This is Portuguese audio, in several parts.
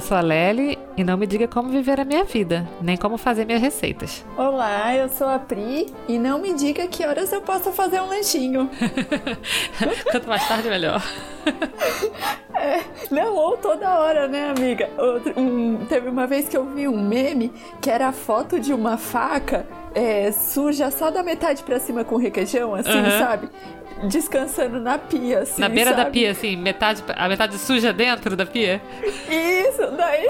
eu sou a Lely e não me diga como viver a minha vida, nem como fazer minhas receitas. Olá, eu sou a Pri e não me diga que horas eu posso fazer um lanchinho. Quanto mais tarde, melhor. É, não, ou toda hora, né, amiga? Outro, um, teve uma vez que eu vi um meme que era a foto de uma faca é, suja só da metade pra cima com requeijão, assim, uhum. sabe? Descansando na pia, assim. Na beira sabe? da pia, assim, metade, a metade suja dentro da pia? Isso, daí.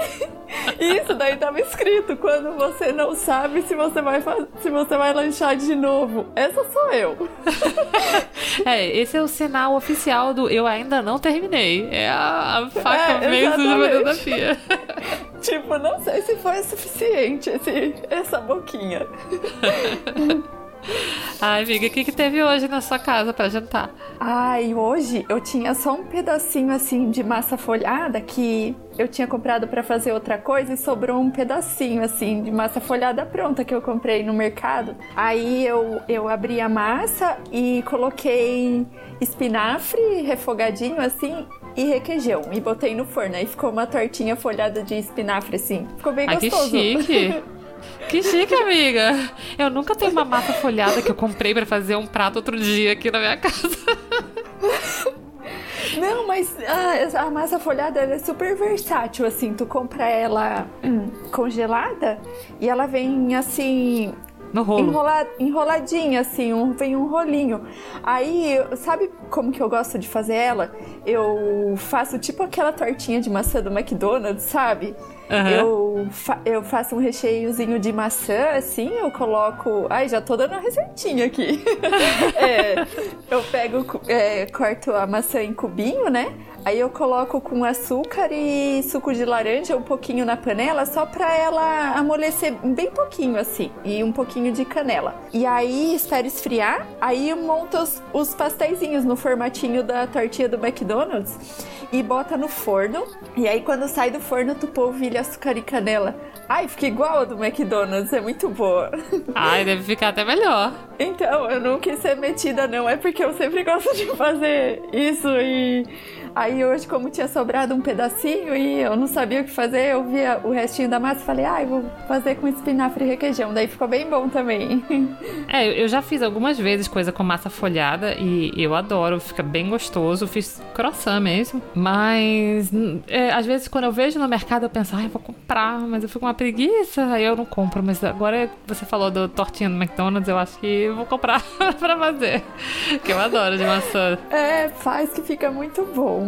Isso, daí tava escrito quando você não sabe se você vai se você vai lanchar de novo. Essa sou eu. é, esse é o sinal oficial do eu ainda não terminei. É a, a faca é, meio suja dentro da pia. tipo, não sei se foi suficiente esse, essa boquinha. Ai, amiga, o que, que teve hoje na sua casa para jantar? Ai, hoje eu tinha só um pedacinho assim de massa folhada que eu tinha comprado para fazer outra coisa e sobrou um pedacinho assim de massa folhada pronta que eu comprei no mercado. Aí eu, eu abri a massa e coloquei espinafre refogadinho assim e requeijão e botei no forno. Aí ficou uma tortinha folhada de espinafre assim. Ficou bem Ai, gostoso. Que chique. Que chique, amiga. Eu nunca tenho uma massa folhada que eu comprei para fazer um prato outro dia aqui na minha casa. Não, mas a, a massa folhada é super versátil, assim. Tu compra ela hum, congelada e ela vem assim. No rolo. Enrola, enroladinha, assim, um, vem um rolinho. Aí, sabe como que eu gosto de fazer ela? Eu faço tipo aquela tortinha de maçã do McDonald's, sabe? Uhum. Eu, fa eu faço um recheiozinho de maçã, assim, eu coloco. Ai, já tô dando a receitinha aqui. é, eu pego, é, corto a maçã em cubinho, né? Aí eu coloco com açúcar e suco de laranja um pouquinho na panela, só pra ela amolecer bem pouquinho assim, e um pouquinho de canela. E aí espero esfriar, aí eu monto os, os pastéisinhos no formatinho da tortinha do McDonald's e bota no forno. E aí quando sai do forno tu polvilha açúcar e canela. Ai, fica igual a do McDonald's, é muito boa. Ai, deve ficar até melhor. Então, eu não quis ser metida não, é porque eu sempre gosto de fazer isso e Aí hoje, como tinha sobrado um pedacinho e eu não sabia o que fazer, eu via o restinho da massa e falei, ai, ah, vou fazer com espinafre e requeijão. Daí ficou bem bom também. É, eu já fiz algumas vezes coisa com massa folhada e eu adoro, fica bem gostoso. Fiz croissant mesmo, mas é, às vezes quando eu vejo no mercado eu penso, ai, vou comprar, mas eu fico com uma preguiça, aí eu não compro. Mas agora você falou do tortinha do McDonald's, eu acho que eu vou comprar pra fazer, que eu adoro de maçã. É, faz que fica muito bom.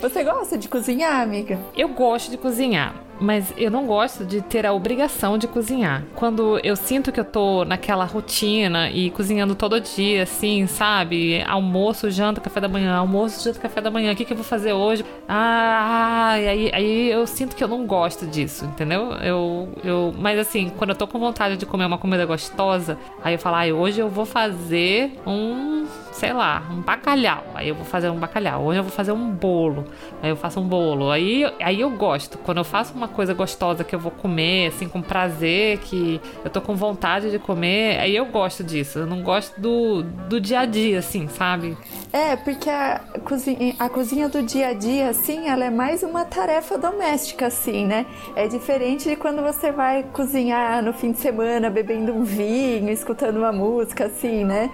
Você gosta de cozinhar, amiga? Eu gosto de cozinhar mas eu não gosto de ter a obrigação de cozinhar. Quando eu sinto que eu tô naquela rotina e cozinhando todo dia, assim, sabe? Almoço, janta, café da manhã, almoço, janta, café da manhã, o que, que eu vou fazer hoje? Ah, aí, aí eu sinto que eu não gosto disso, entendeu? Eu, eu, mas assim, quando eu tô com vontade de comer uma comida gostosa, aí eu falo, ah, hoje eu vou fazer um, sei lá, um bacalhau. Aí eu vou fazer um bacalhau. Hoje eu vou fazer um bolo. Aí eu faço um bolo. Aí, aí eu gosto. Quando eu faço uma coisa gostosa que eu vou comer, assim, com prazer, que eu tô com vontade de comer, aí eu gosto disso. Eu não gosto do, do dia a dia, assim, sabe? É, porque a cozinha, a cozinha do dia a dia, assim, ela é mais uma tarefa doméstica, assim, né? É diferente de quando você vai cozinhar no fim de semana, bebendo um vinho, escutando uma música, assim, né?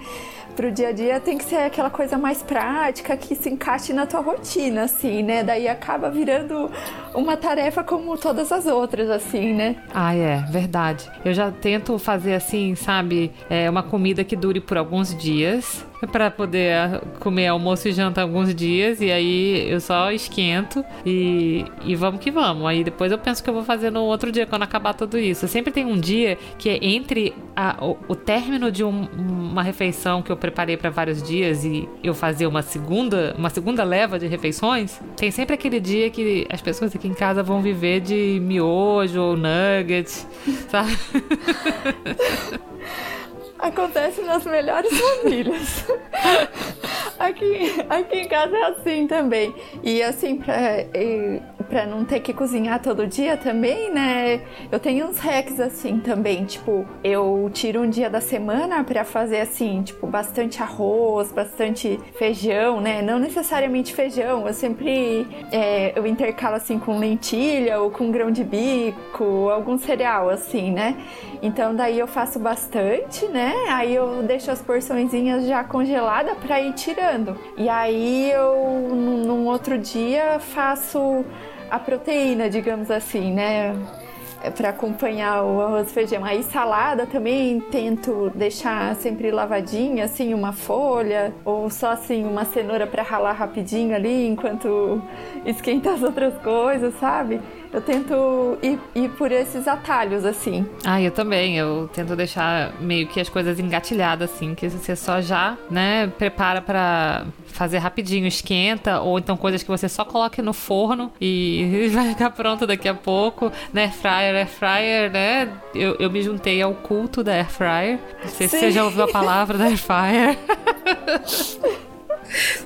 Pro dia a dia tem que ser aquela coisa mais prática que se encaixe na tua rotina, assim, né? Daí acaba virando uma tarefa como todas as outras, assim, né? Ah, é, verdade. Eu já tento fazer assim, sabe, é, uma comida que dure por alguns dias para poder comer almoço e janta alguns dias e aí eu só esquento e, e vamos que vamos. Aí depois eu penso que eu vou fazer no outro dia quando acabar tudo isso. Sempre tem um dia que é entre a, o, o, término de um, uma refeição que eu preparei para vários dias e eu fazer uma segunda, uma segunda leva de refeições. Tem sempre aquele dia que as pessoas aqui em casa vão viver de miojo ou nuggets, sabe? Acontece nas melhores famílias. aqui, aqui em casa é assim também. E assim, pra, pra não ter que cozinhar todo dia também, né? Eu tenho uns hacks assim também, tipo, eu tiro um dia da semana para fazer assim, tipo, bastante arroz, bastante feijão, né? Não necessariamente feijão, eu sempre é, eu intercalo assim com lentilha ou com grão de bico, algum cereal assim, né? Então daí eu faço bastante, né? Aí eu deixo as porçõezinhas já congeladas para ir tirando. E aí eu num outro dia faço a proteína, digamos assim, né? É para acompanhar o arroz e feijão. Aí salada também tento deixar sempre lavadinha, assim, uma folha ou só assim uma cenoura para ralar rapidinho ali enquanto esquenta as outras coisas, sabe? Eu tento ir, ir, por esses atalhos, assim. Ah, eu também. Eu tento deixar meio que as coisas engatilhadas, assim, que você só já, né, prepara para fazer rapidinho, esquenta, ou então coisas que você só coloque no forno e vai ficar pronto daqui a pouco. Né, air fryer, air fryer, né? Eu, eu me juntei ao culto da air fryer. Não sei Sim. se você já ouviu a palavra da air fryer.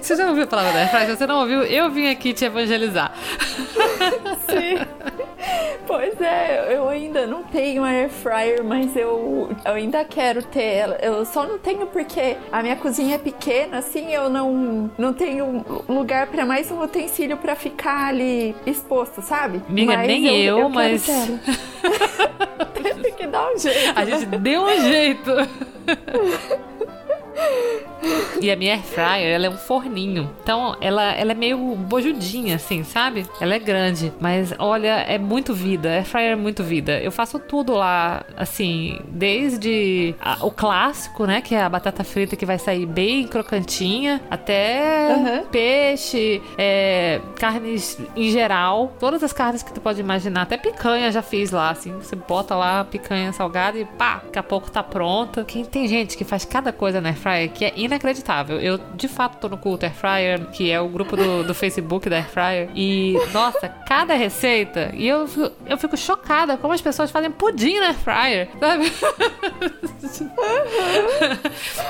Você já ouviu a palavra da airfryer? Se você não ouviu, eu vim aqui te evangelizar. Sim. Pois é, eu ainda não tenho air fryer, mas eu, eu ainda quero ter ela. Eu só não tenho porque a minha cozinha é pequena, assim, eu não, não tenho lugar para mais um utensílio para ficar ali exposto, sabe? Amiga, mas nem eu, eu, eu mas. Tem que dar um jeito. A gente deu um jeito. E a minha air fryer, ela é um forninho. Então, ela, ela é meio bojudinha, assim, sabe? Ela é grande. Mas, olha, é muito vida. Air fryer é muito vida. Eu faço tudo lá, assim, desde a, o clássico, né? Que é a batata frita que vai sair bem crocantinha, até uhum. peixe, é, carnes em geral. Todas as carnes que tu pode imaginar. Até picanha já fiz lá, assim. Você bota lá a picanha salgada e pá, daqui a pouco tá pronta. Quem tem gente que faz cada coisa na air fryer que é inacreditável. Eu, de fato, tô no culto Air Fryer, que é o grupo do, do Facebook da Air Fryer. E, nossa, cada receita. E eu, eu fico chocada como as pessoas fazem pudim na Air Fryer, sabe?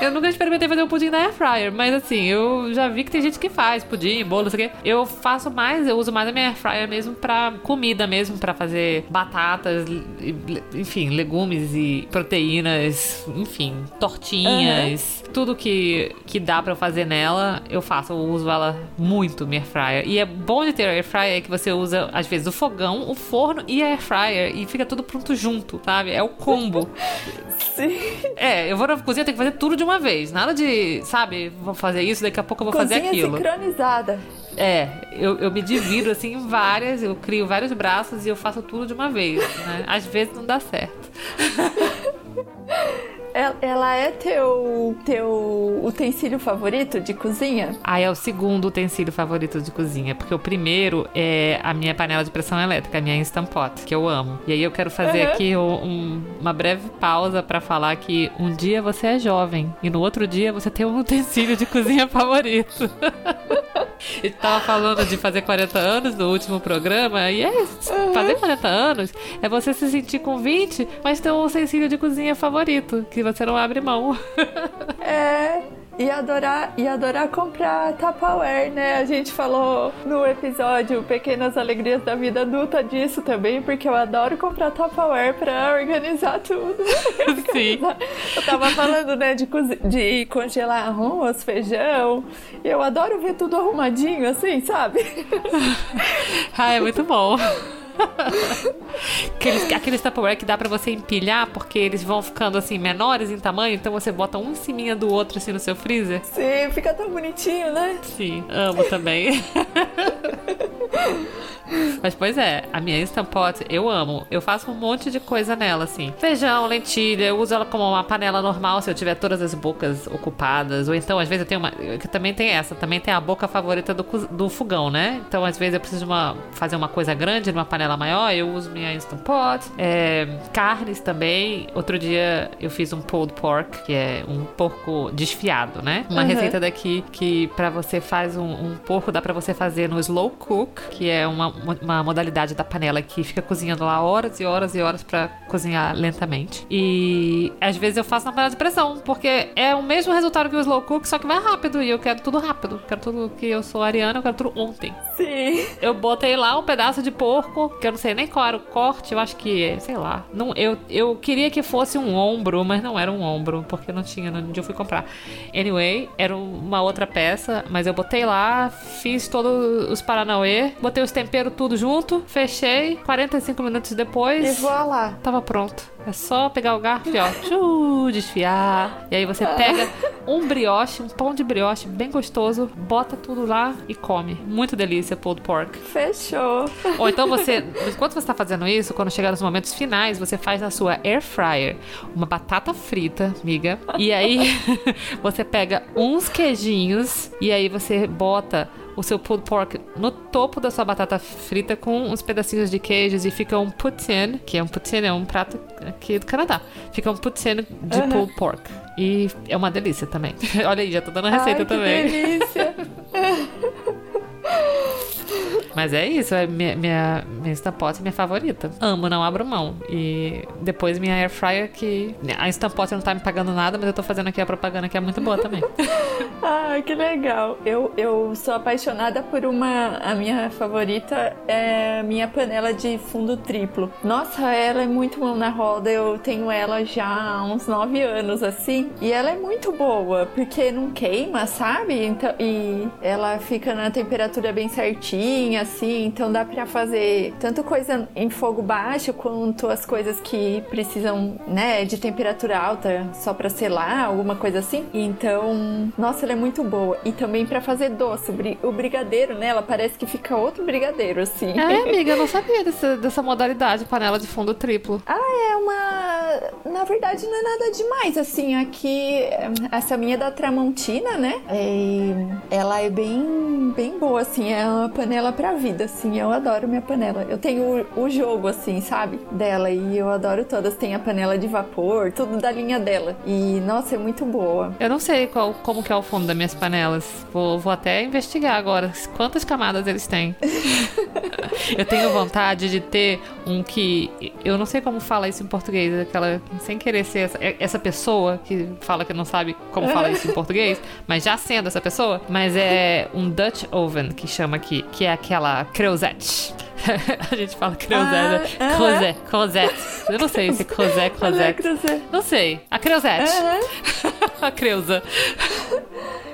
eu nunca experimentei fazer um pudim na Air Fryer, mas assim, eu já vi que tem gente que faz pudim, bolo, não sei o quê. Eu faço mais, eu uso mais a minha Air Fryer mesmo pra comida mesmo, pra fazer batatas, enfim, legumes e proteínas, enfim, tortinhas. Uhum tudo que, que dá para fazer nela, eu faço. Eu uso ela muito, minha air fryer. E é bom de ter a air fryer que você usa, às vezes, o fogão, o forno e a air fryer. E fica tudo pronto junto, sabe? É o combo. Sim. É, eu vou na cozinha, tenho que fazer tudo de uma vez. Nada de, sabe, vou fazer isso, daqui a pouco eu vou cozinha fazer aquilo. sincronizada. É, eu, eu me divido assim em várias, eu crio vários braços e eu faço tudo de uma vez, né? Às vezes não dá certo. Ela é teu, teu utensílio favorito de cozinha? Ah, é o segundo utensílio favorito de cozinha, porque o primeiro é a minha panela de pressão elétrica, a minha Instant Pot, que eu amo. E aí eu quero fazer uhum. aqui um, uma breve pausa para falar que um dia você é jovem e no outro dia você tem um utensílio de cozinha favorito. Ele tava falando de fazer 40 anos no último programa, e é uhum. fazer 40 anos é você se sentir com 20, mas ter um utensílio de cozinha favorito, que você não abre mão. É. E adorar, e adorar comprar Tupperware, né? A gente falou no episódio Pequenas Alegrias da Vida Adulta disso também, porque eu adoro comprar Tupperware pra organizar tudo. Sim. Eu tava falando, né, de, de congelar arroz, feijão. E eu adoro ver tudo arrumadinho, assim, sabe? ah, é muito bom aqueles, aqueles Tupperware que dá pra você empilhar, porque eles vão ficando assim menores em tamanho, então você bota um em cima do outro assim no seu freezer. Sim, fica tão bonitinho, né? Sim, amo também. Mas pois é, a minha Instant Pot eu amo. Eu faço um monte de coisa nela, assim. Feijão, lentilha, eu uso ela como uma panela normal se eu tiver todas as bocas ocupadas. Ou então, às vezes, eu tenho uma. Que também tem essa, também tem a boca favorita do, do fogão, né? Então, às vezes, eu preciso de uma, fazer uma coisa grande numa panela panela maior, eu uso minha Instant Pot. É, carnes também. Outro dia eu fiz um pulled pork, que é um porco desfiado, né? Uma uhum. receita daqui que para você faz um, um, porco dá para você fazer no slow cook, que é uma, uma modalidade da panela que fica cozinhando lá horas e horas e horas para cozinhar lentamente. E às vezes eu faço na panela de pressão, porque é o mesmo resultado que o slow cook, só que vai rápido e eu quero tudo rápido. Quero tudo que eu sou ariana, eu quero tudo ontem. Sim. Eu botei lá um pedaço de porco, que eu não sei nem qual era o corte, eu acho que, sei lá. Não, eu, eu queria que fosse um ombro, mas não era um ombro, porque não tinha onde eu fui comprar. Anyway, era uma outra peça, mas eu botei lá, fiz todos os paranauê, botei os temperos tudo junto, fechei. 45 minutos depois. E voa lá. Tava pronto. É só pegar o garfo e ó, tchu, desfiar. E aí você pega um brioche, um pão de brioche bem gostoso, bota tudo lá e come. Muito delícia, pulled pork. Fechou. Ou então você, enquanto você está fazendo isso, quando chegar nos momentos finais, você faz na sua air fryer uma batata frita, amiga. E aí você pega uns queijinhos e aí você bota o seu pulled pork no topo da sua batata frita com uns pedacinhos de queijos e fica um poutine, que é um poutine, é um prato aqui do Canadá. Fica um poutine de uhum. pulled pork. E é uma delícia também. Olha aí, já tô dando a receita Ai, também. Delícia! Mas é isso, é minha, minha, minha Instant é minha favorita. Amo, não abro mão. E depois minha Air Fryer, que a Instant Pot não tá me pagando nada, mas eu tô fazendo aqui a propaganda que é muito boa também. ah, que legal. Eu, eu sou apaixonada por uma. A minha favorita é a minha panela de fundo triplo. Nossa, ela é muito mão na roda. Eu tenho ela já há uns 9 anos, assim. E ela é muito boa, porque não queima, sabe? Então, e ela fica na temperatura bem certinha assim, então dá para fazer tanto coisa em fogo baixo quanto as coisas que precisam, né, de temperatura alta só para selar, alguma coisa assim. Então, nossa, ela é muito boa. E também para fazer doce, o brigadeiro, né, ela parece que fica outro brigadeiro assim. É, amiga, eu não sabia dessa, dessa modalidade, panela de fundo triplo. Ah, é uma, na verdade não é nada demais, assim, aqui essa minha é da Tramontina, né? É... ela é bem bem boa assim, é uma panela pra vida, assim. Eu adoro minha panela. Eu tenho o, o, jogo, assim, sabe? Dela. E eu adoro todas. Tem a panela de vapor, tudo da linha dela. E, nossa, é muito boa. Eu não sei qual, como que é o fundo das minhas panelas. Vou, vou até investigar agora. Quantas camadas eles têm. eu tenho vontade de ter um que. Eu não sei como fala isso em português. Aquela. Sem querer ser essa, essa pessoa que fala que não sabe como fala isso em português. Mas já sendo essa pessoa. Mas é um Dutch oven que chama aqui. Que é aquela aquela Creusette. a gente fala Creusette. Ah, Crozet, Crozet. Eu não sei se é Crozet. Não sei. A Creusette. a Creuza.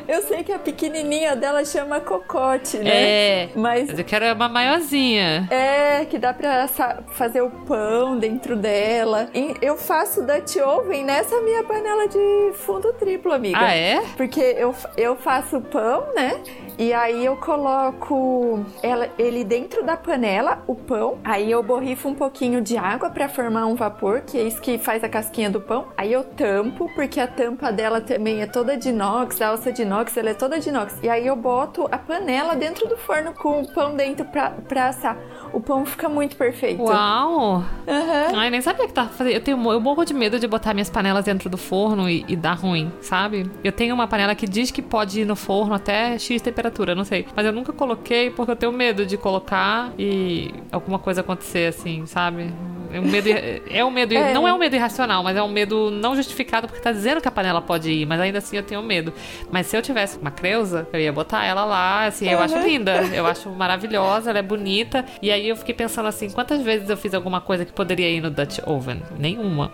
Eu sei que a pequenininha dela chama cocote, né? É. Mas, mas eu quero uma maiorzinha. É, que dá pra fazer o pão dentro dela. E eu faço Dutch Oven nessa minha panela de fundo triplo, amiga. Ah, é? Porque eu, eu faço pão, né? E aí eu coloco ela, ele dentro da panela, o pão. Aí eu borrifo um pouquinho de água para formar um vapor, que é isso que faz a casquinha do pão. Aí eu tampo, porque a tampa dela também é toda de inox, a alça de inox, ela é toda de inox. E aí eu boto a panela dentro do forno com o pão dentro pra, pra assar. O pão fica muito perfeito. Uau! Uhum. Ai, nem sabia que tava fazendo. Eu, tenho, eu morro de medo de botar minhas panelas dentro do forno e, e dar ruim, sabe? Eu tenho uma panela que diz que pode ir no forno até X temperatura, não sei. Mas eu nunca coloquei porque eu tenho medo de colocar e alguma coisa acontecer assim, sabe? É um medo, é um medo, é. não é um medo irracional, mas é um medo não justificado porque tá dizendo que a panela pode ir, mas ainda assim eu tenho medo. Mas se eu tivesse uma creusa, eu ia botar ela lá, assim, eu acho linda, eu acho maravilhosa, ela é bonita. E aí eu fiquei pensando assim, quantas vezes eu fiz alguma coisa que poderia ir no Dutch Oven? Nenhuma.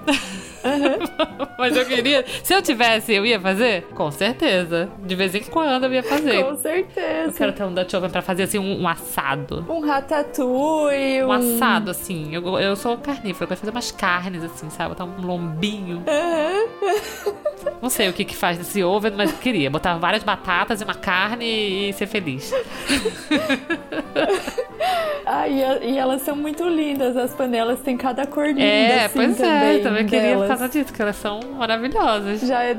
Uhum. mas eu queria, se eu tivesse, eu ia fazer? Com certeza. De vez em quando eu ia fazer. Com certeza. Eu quero ter um Dutch Oven pra fazer assim um, um assado. Um ratatouille. Um, um assado, assim. Eu, eu sou carnívoro, eu quero fazer umas carnes, assim, sabe? Botar um lombinho. Uhum. Não sei o que que faz desse oven, mas eu queria. Botar várias batatas e uma carne e ser feliz. Ah, e, e, elas são muito lindas, as panelas têm cada cor linda. É, assim, pois também é, também queria por causa disso, que elas são maravilhosas. Já é,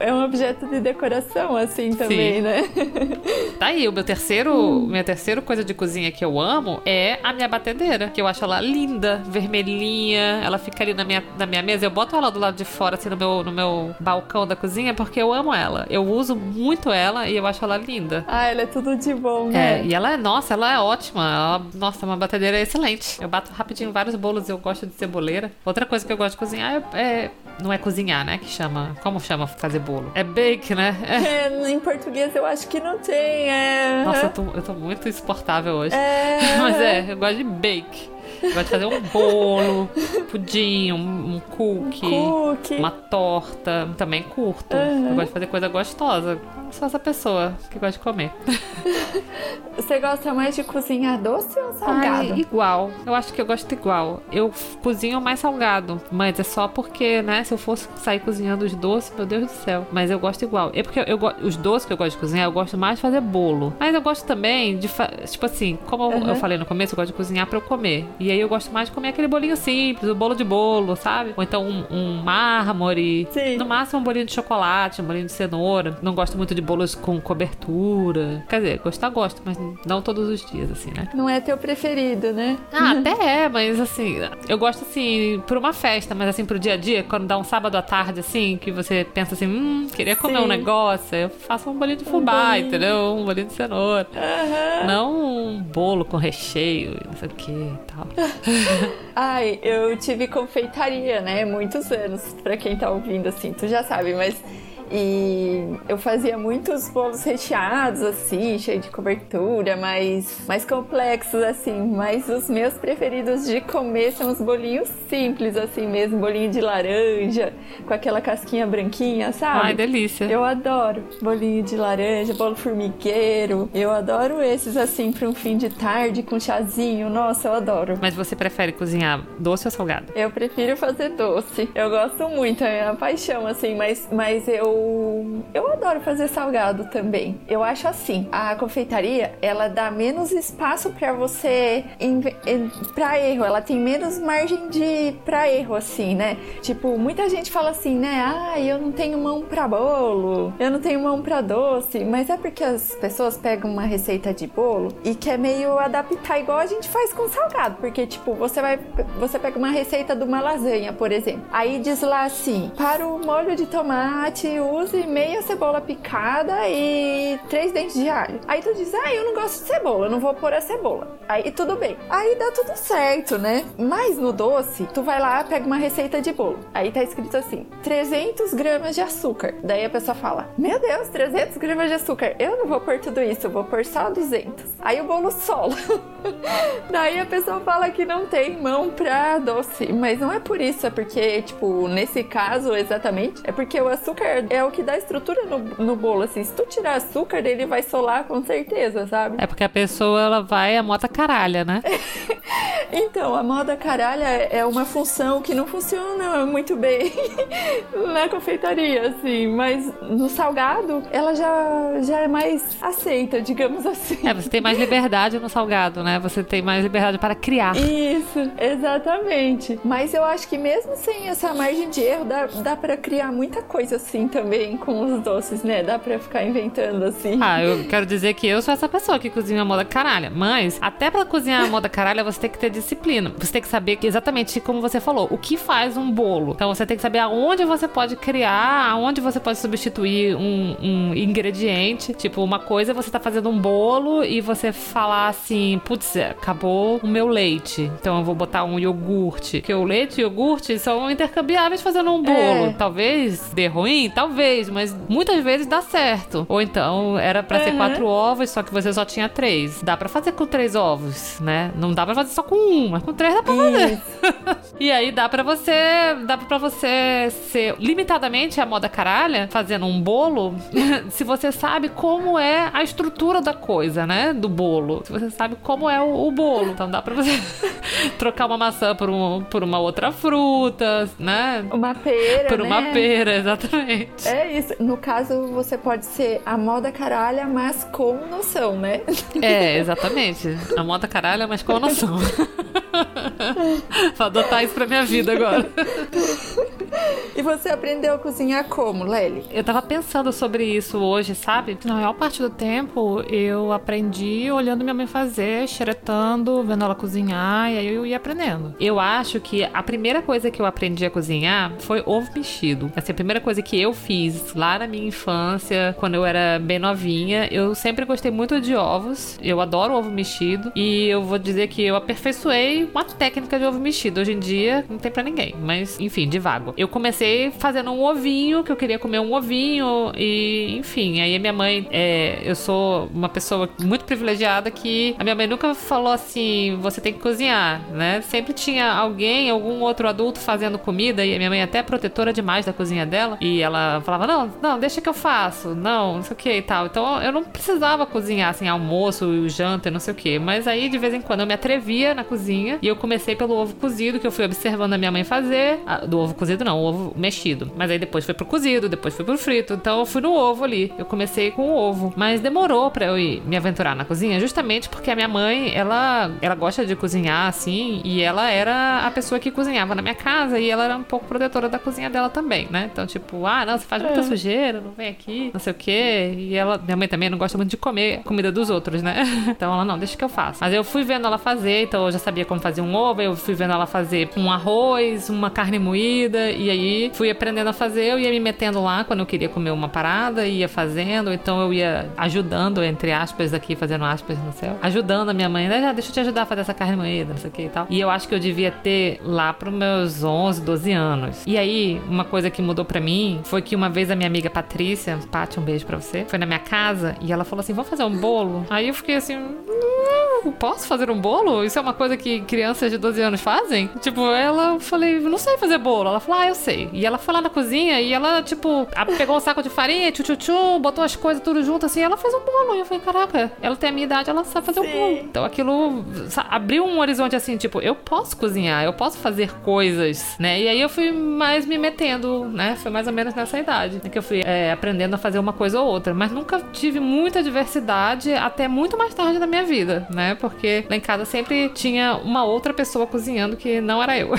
é um objeto de decoração, assim, também, Sim. né? Tá aí, o meu terceiro, hum. minha terceira coisa de cozinha que eu amo é a minha batedeira, que eu acho ela linda, vermelhinha, ela fica ali na minha, na minha mesa, eu boto ela do lado de fora, assim, no meu, no meu balcão da cozinha, porque eu amo ela. Eu uso muito ela e eu acho ela linda. Ah, ela é tudo de bom, né? É, e ela é, nossa, ela é ótima. Ela, nossa, é uma batedeira excelente. Eu bato rapidinho vários bolos, eu gosto de ceboleira. Outra coisa que eu gosto de cozinhar é, é não é cozinhar, né? Que chama. Como chama fazer bolo? É bake, né? É. é em português eu acho que não tem. É... Nossa, eu tô, eu tô muito exportável hoje. É... Mas é, eu gosto de bake. Vai fazer um bolo, pudim, um, um, cookie, um cookie, uma torta. Também curto. Uhum. Eu gosto de fazer coisa gostosa. Sou essa pessoa que gosta de comer. Você gosta mais de cozinhar doce ou salgado? Ai, igual. Eu acho que eu gosto igual. Eu cozinho mais salgado, mas é só porque, né? Se eu fosse sair cozinhando os doces, meu Deus do céu. Mas eu gosto igual. É porque eu, os doces que eu gosto de cozinhar, eu gosto mais de fazer bolo. Mas eu gosto também de, tipo assim, como uhum. eu falei no começo, eu gosto de cozinhar para eu comer. E aí eu gosto mais de comer aquele bolinho simples, o bolo de bolo, sabe? Ou então um, um mármore. Sim. No máximo um bolinho de chocolate, um bolinho de cenoura. Não gosto muito de bolos com cobertura. Quer dizer, gostar gosto, mas não todos os dias, assim, né? Não é teu preferido, né? Ah, até é, mas assim, eu gosto assim, por uma festa, mas assim, pro dia a dia, quando dá um sábado à tarde, assim, que você pensa assim, hum, queria comer Sim. um negócio, eu faço um bolinho de fubá, um entendeu? Um bolinho de cenoura. Uhum. Não um bolo com recheio, não sei o que e tal. Ai, eu tive confeitaria, né? Muitos anos, pra quem tá ouvindo assim, tu já sabe, mas e eu fazia muitos bolos recheados, assim, cheio de cobertura, mais, mais complexos, assim. Mas os meus preferidos de comer são os bolinhos simples, assim mesmo. Bolinho de laranja, com aquela casquinha branquinha, sabe? Ai, delícia. Eu adoro bolinho de laranja, bolo formigueiro. Eu adoro esses, assim, para um fim de tarde com chazinho. Nossa, eu adoro. Mas você prefere cozinhar doce ou salgado? Eu prefiro fazer doce. Eu gosto muito, é minha paixão, assim, mas, mas eu eu adoro fazer salgado também. Eu acho assim, a confeitaria, ela dá menos espaço para você para erro, ela tem menos margem de para erro assim, né? Tipo, muita gente fala assim, né? Ah, eu não tenho mão para bolo, eu não tenho mão para doce, mas é porque as pessoas pegam uma receita de bolo e quer meio adaptar igual a gente faz com salgado, porque tipo, você vai você pega uma receita de uma lasanha, por exemplo. Aí diz lá assim: "Para o molho de tomate, use meia cebola picada e três dentes de alho. Aí tu diz, ah, eu não gosto de cebola, não vou pôr a cebola. Aí tudo bem. Aí dá tudo certo, né? Mas no doce, tu vai lá, pega uma receita de bolo. Aí tá escrito assim, 300 gramas de açúcar. Daí a pessoa fala, meu Deus, 300 gramas de açúcar. Eu não vou pôr tudo isso, eu vou pôr só 200. Aí o bolo sola. Daí a pessoa fala que não tem mão pra doce. Mas não é por isso, é porque, tipo, nesse caso exatamente, é porque o açúcar é o que dá estrutura no, no bolo, assim. Se tu tirar açúcar, ele vai solar com certeza, sabe? É porque a pessoa, ela vai a moda caralha, né? então, a moda caralha é uma função que não funciona muito bem na confeitaria, assim. Mas no salgado, ela já, já é mais aceita, digamos assim. É, você tem mais liberdade no salgado, né? Você tem mais liberdade para criar. Isso, exatamente. Mas eu acho que mesmo sem essa margem de erro, dá, dá para criar muita coisa assim também com os doces, né? Dá pra ficar inventando assim. Ah, eu quero dizer que eu sou essa pessoa que cozinha a moda caralha. Mas, até pra cozinhar a moda caralha, você tem que ter disciplina. Você tem que saber que, exatamente como você falou, o que faz um bolo. Então você tem que saber aonde você pode criar, aonde você pode substituir um, um ingrediente. Tipo, uma coisa é você tá fazendo um bolo e você falar assim, putz, acabou o meu leite. Então eu vou botar um iogurte. Porque o leite e o iogurte são intercambiáveis fazendo um bolo. É. Talvez dê ruim, talvez mas muitas vezes dá certo. Ou então era para uhum. ser quatro ovos, só que você só tinha três. Dá para fazer com três ovos, né? Não dá para fazer só com um, mas com três dá pra fazer. e aí dá para você, dá para você ser limitadamente a moda caralha, fazendo um bolo, se você sabe como é a estrutura da coisa, né? Do bolo. Se você sabe como é o, o bolo. Então dá para você trocar uma maçã por, um, por uma outra fruta, né? Uma pera, Por né? uma pera, exatamente. É isso. No caso, você pode ser a moda caralha, mas com noção, né? É, exatamente. A moda caralha, mas com noção. Vou adotar isso pra minha vida agora. E você aprendeu a cozinhar como, Lely? Eu tava pensando sobre isso hoje, sabe? Na maior parte do tempo eu aprendi olhando minha mãe fazer, xeretando, vendo ela cozinhar, e aí eu ia aprendendo. Eu acho que a primeira coisa que eu aprendi a cozinhar foi ovo mexido. Assim, a primeira coisa que eu fiz lá na minha infância, quando eu era bem novinha, eu sempre gostei muito de ovos. Eu adoro ovo mexido. E eu vou dizer que eu aperfeiçoei uma técnica de ovo mexido. Hoje em dia não tem para ninguém, mas enfim, de vago. Eu comecei fazendo um ovinho, que eu queria comer um ovinho, e enfim. Aí a minha mãe, é, eu sou uma pessoa muito privilegiada que a minha mãe nunca falou assim: você tem que cozinhar, né? Sempre tinha alguém, algum outro adulto fazendo comida, e a minha mãe é até protetora demais da cozinha dela. E ela falava: não, não, deixa que eu faço, não, não sei o que e tal. Então eu não precisava cozinhar assim, almoço, janta, não sei o que. Mas aí de vez em quando eu me atrevia na cozinha e eu comecei pelo ovo cozido, que eu fui observando a minha mãe fazer. Do ovo cozido, não, o ovo mexido. Mas aí depois foi pro cozido, depois foi pro frito. Então eu fui no ovo ali. Eu comecei com o ovo. Mas demorou pra eu ir me aventurar na cozinha, justamente porque a minha mãe, ela, ela gosta de cozinhar assim, e ela era a pessoa que cozinhava na minha casa e ela era um pouco protetora da cozinha dela também, né? Então, tipo, ah, não, faz muita é. sujeira, não vem aqui, não sei o quê. E ela, minha mãe também não gosta muito de comer comida dos outros, né? Então ela, não, deixa que eu faço. Mas eu fui vendo ela fazer, então eu já sabia como fazer um ovo, eu fui vendo ela fazer um arroz, uma carne moída, e aí fui aprendendo a fazer, eu ia me metendo lá quando eu queria comer uma parada, ia fazendo, então eu ia ajudando, entre aspas, aqui, fazendo aspas no céu, ajudando a minha mãe, né? Deixa eu te ajudar a fazer essa carne moída, não sei o que e tal. E eu acho que eu devia ter lá pros meus 11, 12 anos. E aí, uma coisa que mudou para mim foi que uma vez a minha amiga Patrícia, Paty, um beijo pra você, foi na minha casa e ela falou assim: vamos fazer um bolo? Aí eu fiquei assim. Posso fazer um bolo? Isso é uma coisa que crianças de 12 anos fazem? Tipo, ela, eu falei, não sei fazer bolo. Ela falou, ah, eu sei. E ela foi lá na cozinha e ela, tipo, pegou um saco de farinha, tchu-tchu-tchu, botou as coisas tudo junto assim, e ela fez um bolo. E eu falei, caraca, ela tem a minha idade, ela sabe fazer Sim. um bolo. Então aquilo abriu um horizonte assim, tipo, eu posso cozinhar, eu posso fazer coisas, né? E aí eu fui mais me metendo, né? Foi mais ou menos nessa idade, né? que eu fui é, aprendendo a fazer uma coisa ou outra. Mas nunca tive muita diversidade até muito mais tarde na minha vida, né? Porque lá em casa sempre tinha uma outra pessoa cozinhando que não era eu.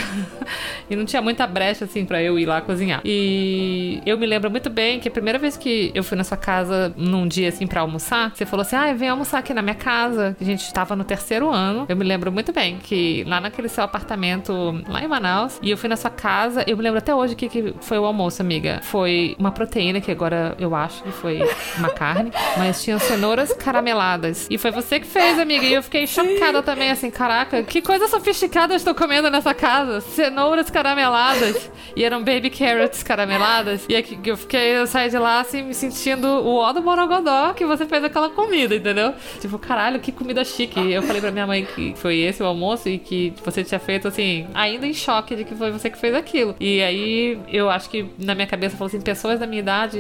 e não tinha muita brecha, assim, para eu ir lá cozinhar. E eu me lembro muito bem que a primeira vez que eu fui na sua casa num dia, assim, para almoçar, você falou assim: ah, vem almoçar aqui na minha casa. A gente tava no terceiro ano. Eu me lembro muito bem que lá naquele seu apartamento, lá em Manaus, e eu fui na sua casa. Eu me lembro até hoje que, que foi o almoço, amiga. Foi uma proteína, que agora eu acho que foi uma carne, mas tinha cenouras carameladas. E foi você que fez, amiga. E eu fiquei chocada também, assim, caraca, que coisa sofisticada eu estou comendo nessa casa. Cenouras carameladas. E eram baby carrots carameladas. E aqui, eu fiquei, eu saí de lá, assim, me sentindo o ó do Morogodó que você fez aquela comida, entendeu? Tipo, caralho, que comida chique. Eu falei pra minha mãe que foi esse o almoço e que você tinha feito, assim, ainda em choque de que foi você que fez aquilo. E aí, eu acho que na minha cabeça falou assim, pessoas da minha idade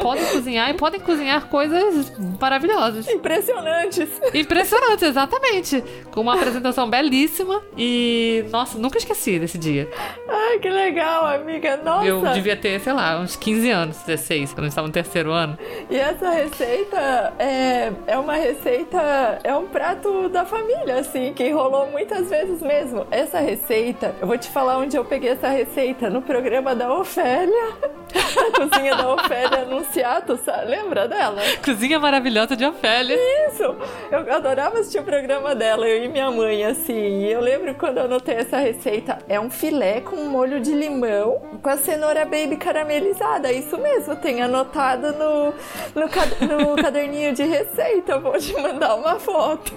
podem cozinhar e podem cozinhar coisas maravilhosas. Impressionantes. Impressionantes, exatamente. Com uma apresentação belíssima e, nossa, nunca esqueci desse dia. Ai, que legal, amiga. Nossa. Eu devia ter, sei lá, uns 15 anos, 16, quando eu estava no terceiro ano. E essa receita é, é uma receita, é um prato da família, assim, que rolou muitas vezes mesmo. Essa receita, eu vou te falar onde eu peguei essa receita, no programa da Ofélia. a cozinha da Ofélia Anunciato, sabe? lembra dela? Cozinha maravilhosa de Ofélia. Isso! Eu adorava assistir o programa dela, eu e minha mãe, assim. E eu lembro quando eu anotei essa receita, é um filé com molho de limão com a cenoura baby caramelizada. Isso mesmo, tem anotado no, no, no caderninho de receita. Eu vou te mandar uma foto.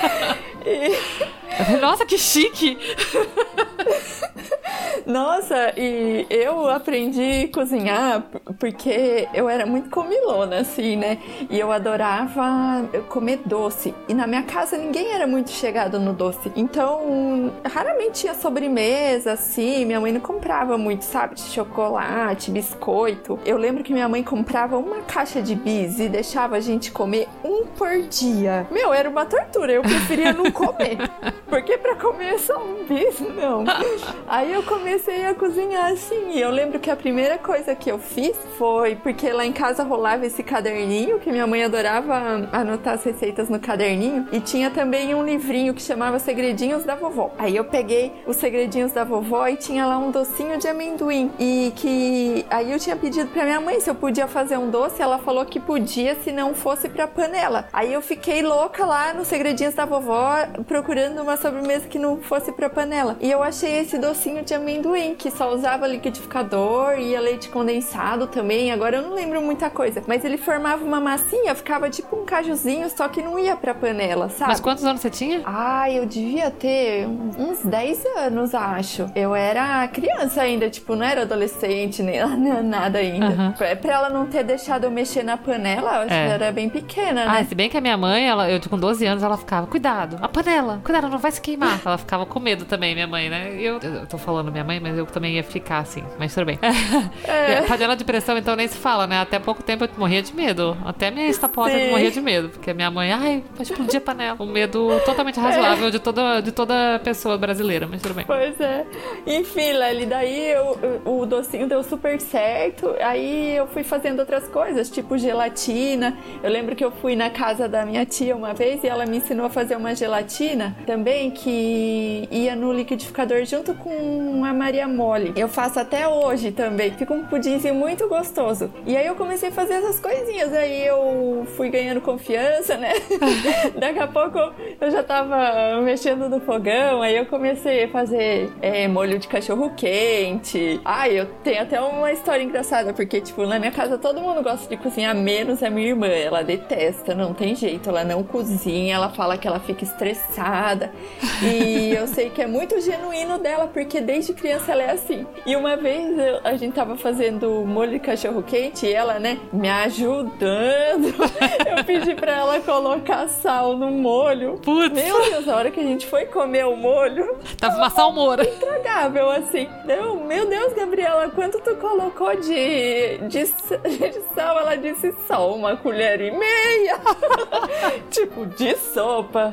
e... Nossa, que chique! Nossa, e eu aprendi cozinhar porque eu era muito comilona, assim, né? E eu adorava comer doce. E na minha casa ninguém era muito chegado no doce. Então, raramente tinha sobremesa, assim. Minha mãe não comprava muito, sabe? De chocolate, biscoito. Eu lembro que minha mãe comprava uma caixa de bis e deixava a gente comer um por dia. Meu, era uma tortura. Eu preferia não comer. Porque pra comer só um bis, não. Aí eu comecei a cozinhar assim. E eu lembro que a primeira coisa que eu fiz foi porque lá em casa rolava esse caderninho que minha mãe adorava anotar as receitas no caderninho e tinha também um livrinho que chamava Segredinhos da Vovó. Aí eu peguei os segredinhos da vovó e tinha lá um docinho de amendoim e que aí eu tinha pedido para minha mãe se eu podia fazer um doce, ela falou que podia se não fosse para panela. Aí eu fiquei louca lá nos segredinhos da vovó procurando uma sobremesa que não fosse para panela. E eu achei esse docinho de amendoim que só usava liquidificador e leite condensado também. Agora eu não lembro muita coisa, mas ele formava uma massinha, ficava tipo um cajuzinho, só que não ia para panela, sabe? Mas quantos anos você tinha? Ah, eu devia ter uns 10 anos, acho. Eu era criança ainda, tipo, não era adolescente nem nada ainda. Uhum. Pra ela não ter deixado eu mexer na panela, eu acho é. que era bem pequena, né? Ah, se bem que a minha mãe, ela, eu com 12 anos, ela ficava, cuidado, a panela, cuidado, não vai se queimar. ela ficava com medo também, minha mãe, né? Eu, eu tô falando minha mãe, mas eu também ia ficar assim, mas tudo bem. É. panela de pressão, então nem se fala, né? Até pouco tempo eu morria de medo. Até minha estaposa morria de medo, porque minha mãe, ai, vai explodir a panela. Um medo totalmente razoável é. de, toda, de toda pessoa brasileira, mas tudo bem. Pois é. Enfim, Lely, daí eu, o docinho deu super certo. Aí eu fui fazendo outras coisas, tipo gelatina. Eu lembro que eu fui na casa da minha tia uma vez e ela me ensinou a fazer uma gelatina também que ia no liquidificador junto com a Maria Mole. Eu faço até hoje também. Fica um pudimzinho muito gostoso. E aí eu comecei a fazer essas coisinhas. Aí eu fui ganhando confiança, né? Daqui a pouco eu já tava mexendo no fogão. Aí eu comecei a fazer é, molho de cachorro quente. Ai, eu tenho até uma história engraçada, porque, tipo, na minha casa todo mundo gosta de cozinhar, menos a minha irmã. Ela detesta, não tem jeito, ela não cozinha, ela fala que ela fica estressada. E eu sei que é muito genuíno dela, porque desde criança ela é assim. E uma vez eu, a gente tava fazendo molho de cachorro quente e ela, né, me ajudando. eu pedi pra ela colocar sal no molho. Putz. Meu Deus, a hora que a gente foi comer o molho. Tava uma salmoura. Intragável, assim. Eu, meu Deus, Gabriela, quanto tu colocou de, de, de sal? Ela disse só uma colher e meia. tipo, de sopa.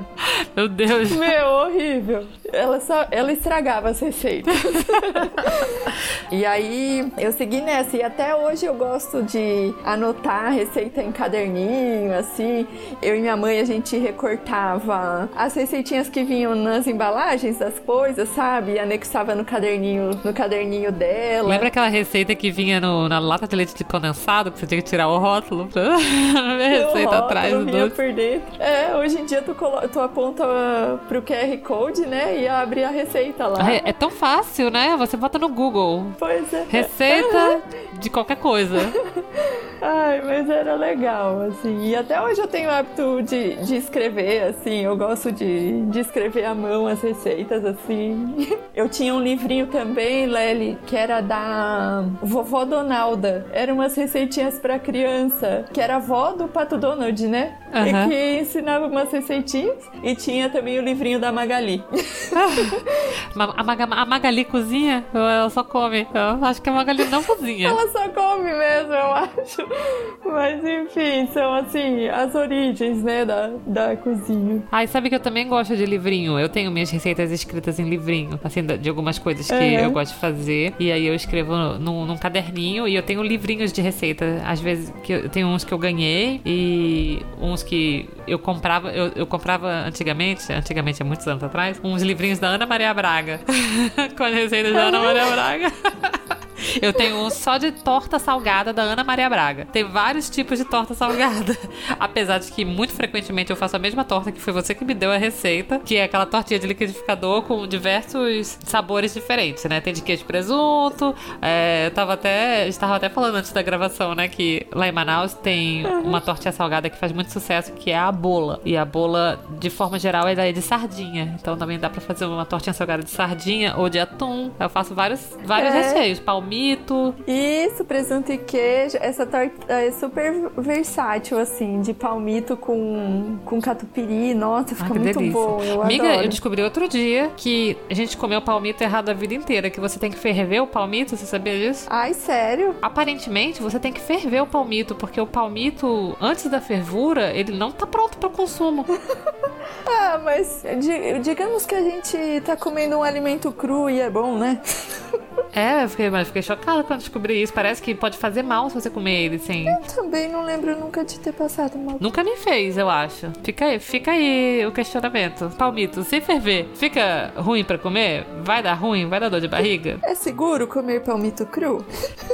Meu Deus. Meu, horrível. Ela só, ela estragava as receitas. e aí eu segui nessa e até hoje eu gosto de anotar a receita em caderninho, assim. Eu e minha mãe a gente recortava as receitinhas que vinham nas embalagens das coisas, sabe? E anexava no caderninho, no caderninho dela. Lembra aquela receita que vinha no, na lata de leite de condensado que você tinha que tirar o rótulo pra ver a receita atrás do doce? por dentro. É, hoje em dia tu, tu aponta pro QR Code, né? E abre a receita lá. É, é tão fácil, né? Você bota no Google. Pois é. Receita de qualquer coisa. Ai, mas era legal, assim. E até hoje eu tenho o hábito de, de escrever, assim. Eu gosto de, de escrever à mão as receitas, assim. Eu tinha um livrinho também, Lely, que era da vovó Donalda. Eram umas receitinhas para criança, que era a avó do Pato Donald, né? Uhum. E que ensinava umas receitinhas. E tinha também o livrinho da Magali. a, Mag a Magali cozinha? Ela só come. Eu acho que a Magali não cozinha. Ela só come mesmo, eu acho. Mas enfim, são assim, as origens, né, da, da cozinha. Ai, sabe que eu também gosto de livrinho. Eu tenho minhas receitas escritas em livrinho, assim, de algumas coisas que eu gosto de fazer. E aí eu escrevo num, num caderninho e eu tenho livrinhos de receita. Às vezes, que eu, tenho uns que eu ganhei e uns que eu comprava, eu, eu comprava antigamente, antigamente há muitos anos atrás, uns livrinhos da Ana Maria Braga. com as receitas da Ana Maria Braga. Eu tenho um só de torta salgada da Ana Maria Braga. Tem vários tipos de torta salgada. Apesar de que muito frequentemente eu faço a mesma torta que foi você que me deu a receita, que é aquela tortinha de liquidificador com diversos sabores diferentes, né? Tem de queijo e presunto. É, eu tava até. Estava até falando antes da gravação, né? Que lá em Manaus tem uma tortinha salgada que faz muito sucesso, que é a bola. E a bola, de forma geral, é daí de sardinha. Então também dá pra fazer uma tortinha salgada de sardinha ou de atum. Eu faço vários, vários é. recheios. Palmeiras palmito. Isso, presunto e queijo. Essa torta é super versátil, assim, de palmito com, com catupiry. Nossa, fica Ai, muito delícia. bom. Eu Amiga, adoro. eu descobri outro dia que a gente comeu palmito errado a vida inteira, que você tem que ferver o palmito, você sabia disso? Ai, sério? Aparentemente, você tem que ferver o palmito, porque o palmito, antes da fervura, ele não tá pronto para consumo. Ah, mas di- digamos que a gente tá comendo um alimento cru e é bom, né? É, eu fiquei, mas fiquei chocada quando descobri isso. Parece que pode fazer mal se você comer ele sem. Também não lembro nunca de ter passado mal. Nunca me fez, eu acho. Fica aí, fica aí o questionamento. Palmito, se ferver, fica ruim pra comer? Vai dar ruim? Vai dar dor de barriga? É seguro comer palmito cru?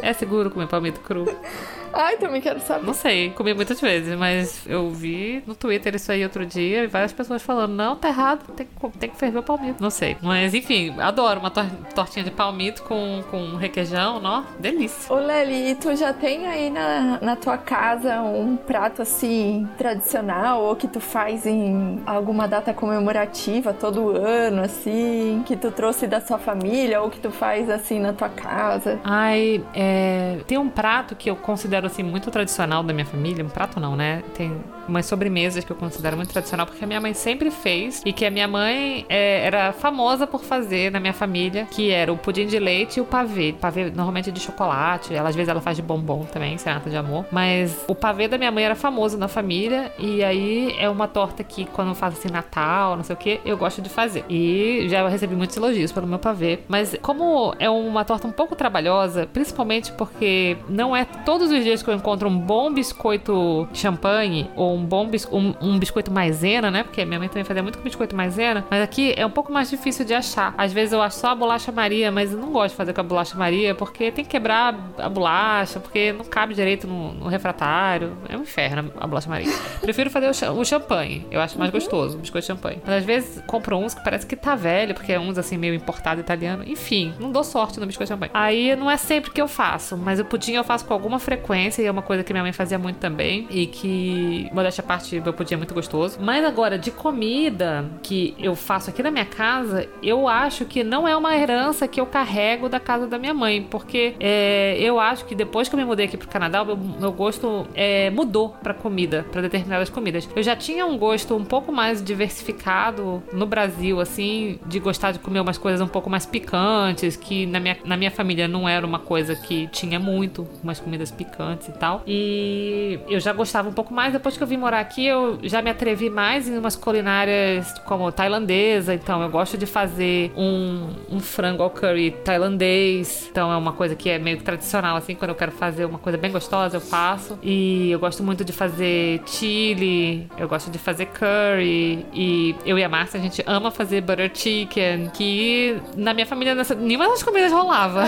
É seguro comer palmito cru? Ai, também quero saber. Não sei, comi muitas vezes, mas eu vi no Twitter isso aí outro dia e várias pessoas falando: não, tá errado, tem que, tem que ferver o palmito. Não sei. Mas enfim, adoro uma tor- tortinha de palmito com, com requeijão, ó, delícia. Ô Lely, e tu já tem aí na, na tua casa um prato assim tradicional ou que tu faz em alguma data comemorativa todo ano, assim, que tu trouxe da sua família ou que tu faz assim na tua casa? Ai, é, tem um prato que eu considero assim muito tradicional da minha família. Um prato não, né? Tem umas sobremesas que eu considero muito tradicional porque a minha mãe sempre fez e que a minha mãe é, era famosa por fazer na minha família, que era o pudim de leite e o pavê. Pavê normalmente de chocolate. Ela às vezes ela faz de bombom também, serenata de amor. Mas o pavê da minha mãe era famoso na família e aí é uma torta que quando faço assim Natal, não sei o que, eu gosto de fazer. E já recebi muitos elogios pelo meu pavê. Mas como é uma torta um pouco trabalhosa, principalmente porque não é todos os dias que eu encontro um bom biscoito champanhe ou um bom um, um biscoito maisena, né? Porque minha mãe também fazia muito com biscoito maisena. Mas aqui é um pouco mais difícil de achar. Às vezes eu acho só a bolacha Maria, mas eu não gosto de fazer com a bolacha Maria porque tem que quebrar a bolacha, porque não cabe direito no, no refratário. É um inferno a bolacha Maria. Prefiro fazer o, o champanhe. Eu acho mais gostoso, o biscoito champanhe. Mas às vezes compro uns que parece que tá velho, porque é uns assim meio importado italiano. Enfim, não dou sorte no biscoito champanhe. Aí não é sempre que eu faço, mas o pudim eu faço com alguma frequência e é uma coisa que minha mãe fazia muito também. E que, modéstia à parte, meu pudim é muito gostoso. Mas agora, de comida que eu faço aqui na minha casa, eu acho que não é uma herança que eu carrego da casa da minha mãe, porque é, eu acho que depois que eu me mudei aqui pro Canadá, o meu, meu gosto é, mudou pra comida, pra determinadas comidas. Eu já tinha um gosto um pouco mais diversificado no Brasil, assim, de gostar de comer umas coisas um pouco mais picantes, que na minha, na minha família não era uma coisa que tinha muito, umas comidas picantes e tal. E eu já gostava um pouco mais. Depois que eu vim morar aqui, eu já me atrevi mais em umas culinárias como tailandesa. Então, eu gosto de fazer um, um frango ao curry tailandês. Então, é uma coisa que é meio tradicional, assim. Quando eu quero fazer uma coisa bem gostosa, eu faço. E eu gosto muito de fazer chili. Eu gosto de fazer curry. E eu e a Márcia, a gente ama fazer butter chicken. Que na minha família, nessa, nenhuma das comidas rolava.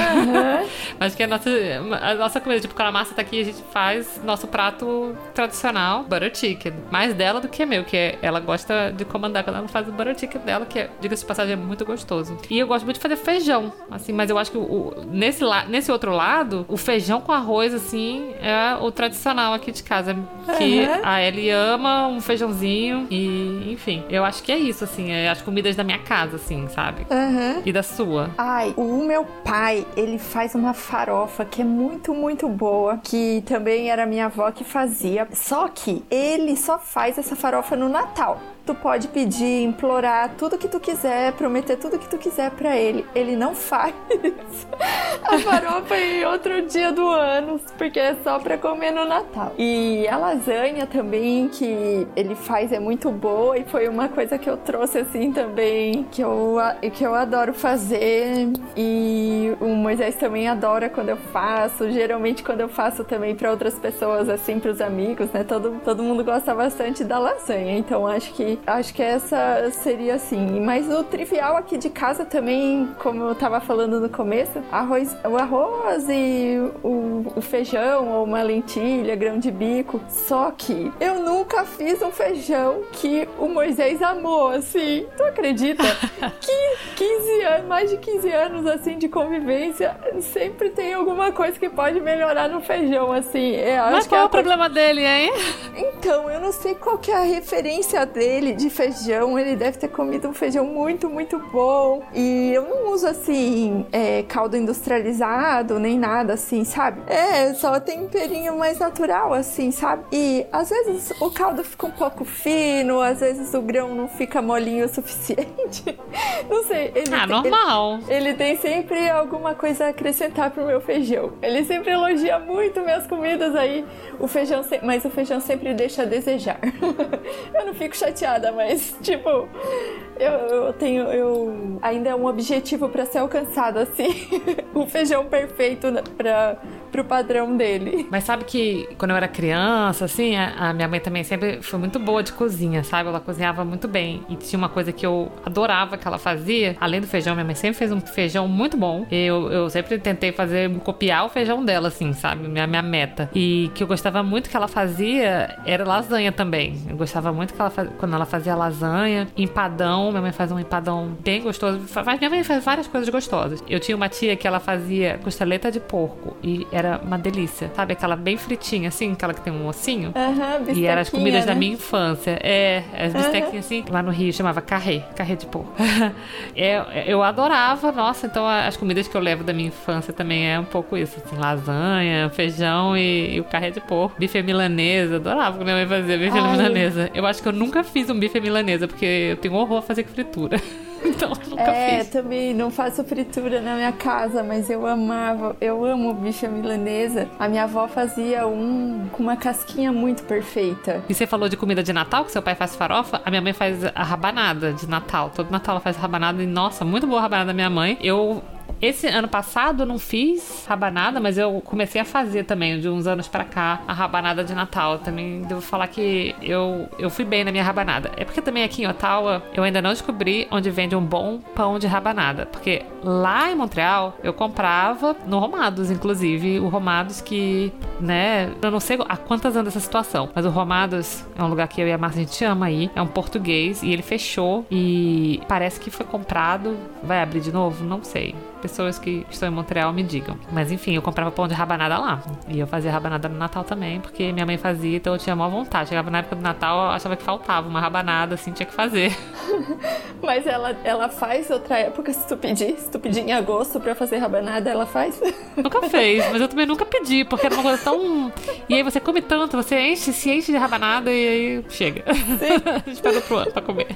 Mas que a nossa, a nossa comida, tipo, quando a Márcia tá aqui, a gente faz nosso prato tradicional, butter chicken. Mais dela do que meu, que é- ela gosta de comandar quando ela faz o butter dela, que, é, diga-se de passagem, é muito gostoso. E eu gosto muito de fazer feijão, assim, mas eu acho que o, o- nesse, la, nesse outro lado, o feijão com arroz, assim, é o tradicional aqui de casa. Que Uhum. a Ellie ama um feijãozinho e, enfim, eu acho que é isso, assim, é as comidas da minha casa, assim, sabe? Aham. E da sua. Ai, o meu pai, ele faz uma farofa que é muito, muito boa, que também era minha avó que fazia. Só que ele só faz essa farofa no Natal. Tu pode pedir, implorar tudo que tu quiser, prometer tudo que tu quiser pra ele. Ele não faz a farofa em outro dia do ano, porque é só pra comer no Natal. E a lasanha também, que ele faz, é muito boa e foi uma coisa que eu trouxe assim também, que eu, que eu adoro fazer. E o Moisés também adora quando eu faço. Geralmente, quando eu faço também pra outras pessoas, assim, pros amigos, né? Todo, todo mundo gosta bastante da lasanha. Então, acho que, acho que essa seria assim. Mas o trivial aqui de casa também, como eu tava falando no começo, arroz, o arroz e o, o feijão ou uma lentilha, grão de bico. Só que eu nunca fiz um feijão que o Moisés amou, assim. Tu acredita? que 15 anos, mais de 15 anos assim de convivência, sempre tem alguma coisa que pode melhorar no feijão, assim. Mas qual é a o problema dele, hein? Então, eu não sei qual que é a referência dele de feijão. Ele deve ter comido um feijão muito, muito bom. E eu não uso assim é, caldo industrializado, nem nada assim, sabe? É, só temperinho mais natural, assim, sabe? E às vezes o caldo fica um pouco fino, às vezes o grão não fica molinho o suficiente. não sei. Ele, ah, normal. Ele, ele tem sempre alguma coisa a acrescentar pro meu feijão. Ele sempre elogia muito minhas comidas aí. O feijão, mas o feijão sempre deixa a desejar. eu não fico chateada, mas tipo, eu, eu tenho, eu ainda é um objetivo para ser alcançado assim, o feijão perfeito para pro padrão dele. Mas sabe que quando eu era criança, assim, a, a, minha mãe também sempre foi muito boa de cozinha, sabe? Ela cozinhava muito bem. E tinha uma coisa que eu adorava que ela fazia, além do feijão, minha mãe sempre fez um feijão muito bom. Eu, eu sempre tentei fazer, copiar o feijão dela, assim, sabe? Minha, minha meta. E que eu gostava muito que ela fazia era lasanha também. Eu gostava muito que ela faz, quando ela fazia lasanha, empadão. Minha mãe faz um empadão bem gostoso. Minha mãe faz várias coisas gostosas. Eu tinha uma tia que ela fazia costeleta de porco e era uma delícia. Sabe aquela bem fritinha, assim, aquela que tem um ossinho? Aham, uhum, E eram as comidas né? da minha infância. É, as bistequinhas uhum. assim. Lá no Rio chamava carré, carré de porco. é, eu adorava, nossa, então as comidas que eu levo da minha infância também é um pouco isso, assim, lasanha, feijão e, e o carré de porco. Bife milanesa, adorava quando minha mãe fazia bife Ai. milanesa. Eu acho que eu nunca fiz um bife milanesa, porque eu tenho horror a fazer fritura. então nunca é, fiz. também não faço fritura na minha casa, mas eu amava, eu amo bife milanesa. A minha avó fazia um com uma casquinha muito perfeita. E você falou de comida de Natal, que seu pai faz farofa? A minha mãe faz a rabanada de Natal. Todo Natal ela faz rabanada e, nossa, muito boa a rabanada da minha mãe. Eu esse ano passado eu não fiz rabanada, mas eu comecei a fazer também, de uns anos para cá, a rabanada de Natal. Também devo falar que eu, eu fui bem na minha rabanada. É porque também aqui em Ottawa eu ainda não descobri onde vende um bom pão de rabanada. Porque lá em Montreal eu comprava no Romados, inclusive. O Romados que, né, eu não sei há quantas anos essa situação, mas o Romados é um lugar que eu e a Márcia a gente ama aí. É um português e ele fechou e parece que foi comprado. Vai abrir de novo? Não sei pessoas que estão em Montreal me digam. Mas enfim, eu comprava pão de rabanada lá. E eu fazia rabanada no Natal também, porque minha mãe fazia, então eu tinha maior vontade. Chegava na época do Natal, eu achava que faltava uma rabanada, assim, tinha que fazer. Mas ela, ela faz outra época, se tu pedir, se tu pedir em agosto pra fazer rabanada, ela faz? Nunca fez, mas eu também nunca pedi, porque era uma coisa tão. E aí você come tanto, você enche, se enche de rabanada e aí chega. Sim. a gente pega pro ano pra comer.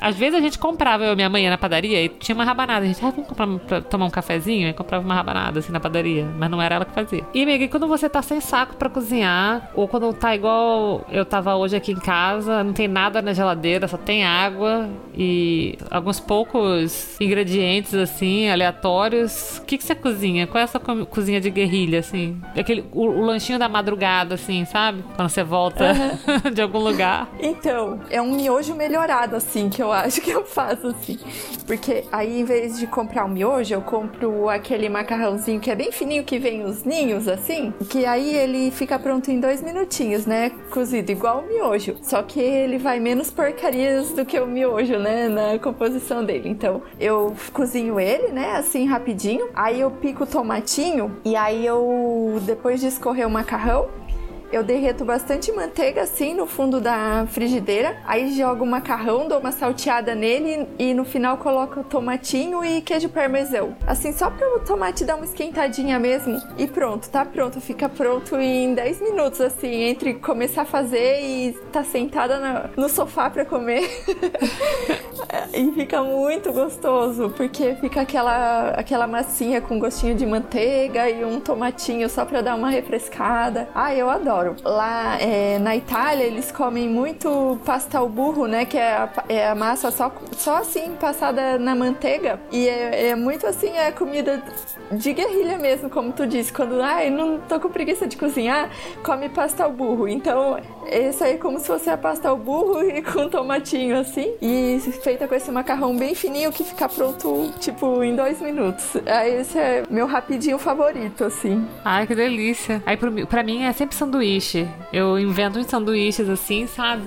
Às vezes a gente comprava, eu e minha mãe na padaria e tinha uma rabanada. A gente, ah, vamos comprar pra tomar um cafezinho? E comprava uma rabanada assim na padaria. Mas não era ela que fazia. E, amiga, quando você tá sem saco pra cozinhar, ou quando tá igual eu tava hoje aqui em casa, não tem nada na geladeira, só tem água e alguns poucos ingredientes assim, aleatórios. O que, que você cozinha? Qual é a sua cozinha de guerrilha, assim? Aquele, o, o lanchinho da madrugada, assim, sabe? Quando você volta uhum. de algum lugar. Então, é um miojo melhorado assim, que eu acho que eu faço assim. Porque aí, em vez de comprar o um miojo, eu compro aquele macarrãozinho que é bem fininho, que vem os ninhos, assim. Que aí ele fica pronto em dois minutinhos, né? Cozido igual o miojo. Só que ele vai menos porcarias do que o miojo, né? Na composição dele. Então, eu cozinho ele, né? Assim, rapidinho. Aí eu pico o tomatinho. E aí eu, depois de escorrer o macarrão, eu derreto bastante manteiga assim no fundo da frigideira, aí jogo macarrão, dou uma salteada nele e no final coloco tomatinho e queijo parmesão. Assim, só para o tomate dar uma esquentadinha mesmo e pronto, tá pronto, fica pronto em 10 minutos assim, entre começar a fazer e tá sentada no sofá para comer. e fica muito gostoso, porque fica aquela aquela massinha com gostinho de manteiga e um tomatinho só para dar uma refrescada. Ah, eu adoro adoro. Lá é, na Itália, eles comem muito pasta ao burro, né? Que é a, é a massa só, só assim, passada na manteiga. E é, é muito assim, é comida de guerrilha mesmo, como tu disse. Quando, ai, não tô com preguiça de cozinhar, come pasta ao burro. Então, esse aí é como se fosse a pasta ao burro e com tomatinho assim. E feita com esse macarrão bem fininho que fica pronto, tipo, em dois minutos. Aí esse é meu rapidinho favorito, assim. Ai, que delícia. Aí pra mim é sempre sanduíche sanduíche. Eu invento uns sanduíches assim, sabe?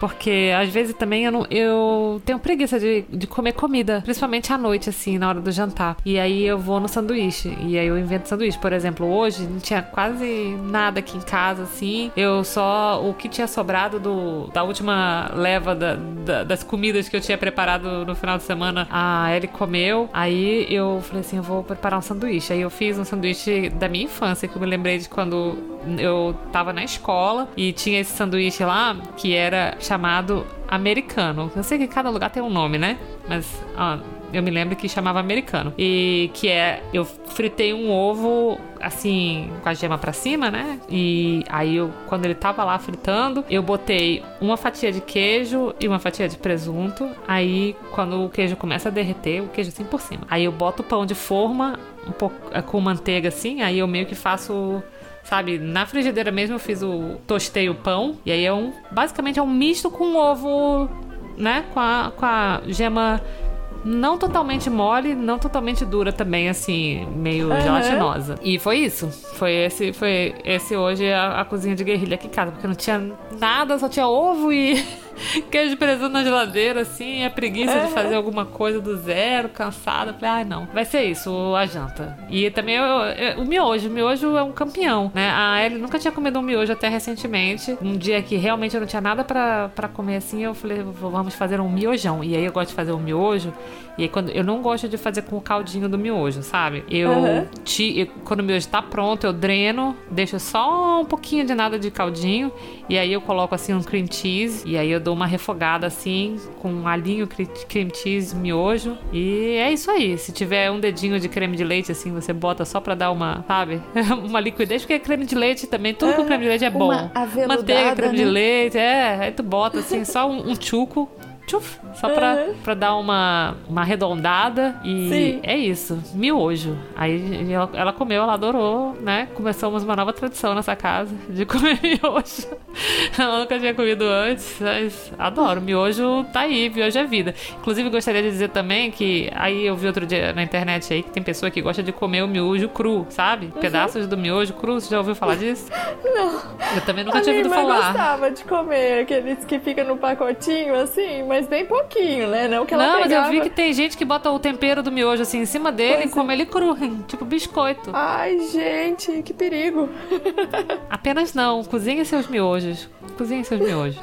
Porque às vezes também eu, não, eu tenho preguiça de, de comer comida, principalmente à noite, assim, na hora do jantar. E aí eu vou no sanduíche. E aí eu invento sanduíche. Por exemplo, hoje não tinha quase nada aqui em casa, assim. Eu só. O que tinha sobrado do, da última leva da, da, das comidas que eu tinha preparado no final de semana, a Ellie comeu. Aí eu falei assim: eu vou preparar um sanduíche. Aí eu fiz um sanduíche da minha infância, que eu me lembrei de quando eu tava na escola e tinha esse sanduíche lá que era chamado americano. Eu sei que cada lugar tem um nome, né? Mas ó, eu me lembro que chamava americano. E que é, eu fritei um ovo assim, com a gema pra cima, né? E aí eu, quando ele tava lá fritando, eu botei uma fatia de queijo e uma fatia de presunto. Aí quando o queijo começa a derreter, o queijo assim por cima. Aí eu boto o pão de forma um pouco com manteiga assim, aí eu meio que faço sabe? Na frigideira mesmo eu fiz o tostei o pão e aí é um basicamente é um misto com ovo, né? Com a, com a gema não totalmente mole, não totalmente dura também, assim, meio uhum. gelatinosa. E foi isso. Foi esse, foi esse hoje a, a cozinha de guerrilha aqui em casa, porque não tinha nada, só tinha ovo e queijo de presunto na geladeira, assim, é preguiça é. de fazer alguma coisa do zero, cansada. Falei, ai ah, não, vai ser isso, a janta. E também eu, eu, o miojo, o miojo é um campeão, né? A Ellie nunca tinha comido um miojo até recentemente. Um dia que realmente eu não tinha nada para comer assim, eu falei, vamos fazer um miojão. E aí eu gosto de fazer um miojo. E aí quando eu não gosto de fazer com o caldinho do miojo, sabe? Eu, uhum. te, eu quando o miojo tá pronto, eu dreno, deixo só um pouquinho de nada de caldinho e aí eu coloco assim um cream cheese e aí eu dou uma refogada assim com um alinho, cream cheese, miojo. E é isso aí. Se tiver um dedinho de creme de leite assim, você bota só pra dar uma, sabe? uma liquidez, porque creme de leite também, tudo é, com creme de leite é bom. Manteiga, creme né? de leite, é. Aí tu bota assim, só um, um chuco tchuf, só pra, uhum. pra dar uma, uma arredondada. E Sim. é isso, miojo. Aí ela, ela, comeu, ela adorou, né? Começamos uma nova tradição nessa casa de comer miojo. ela nunca tinha comido antes, mas adoro. Miojo tá aí, miojo é vida. Inclusive, gostaria de dizer também que aí eu vi outro dia na internet aí que tem pessoa que gosta de comer o miojo cru, sabe? Uhum. Pedaços do miojo cru. Você já ouviu falar disso? Não. Eu também nunca A tinha ouvido falar. Eu gostava de comer aqueles que ficam no pacotinho assim, mas mas bem pouquinho, né? Não que ela Não, pegava... mas eu vi que tem gente que bota o tempero do miojo assim em cima dele pois e come é. ele cru, tipo biscoito. Ai, gente, que perigo. Apenas não, cozinhe seus miojos. Cozinhe seus miojos.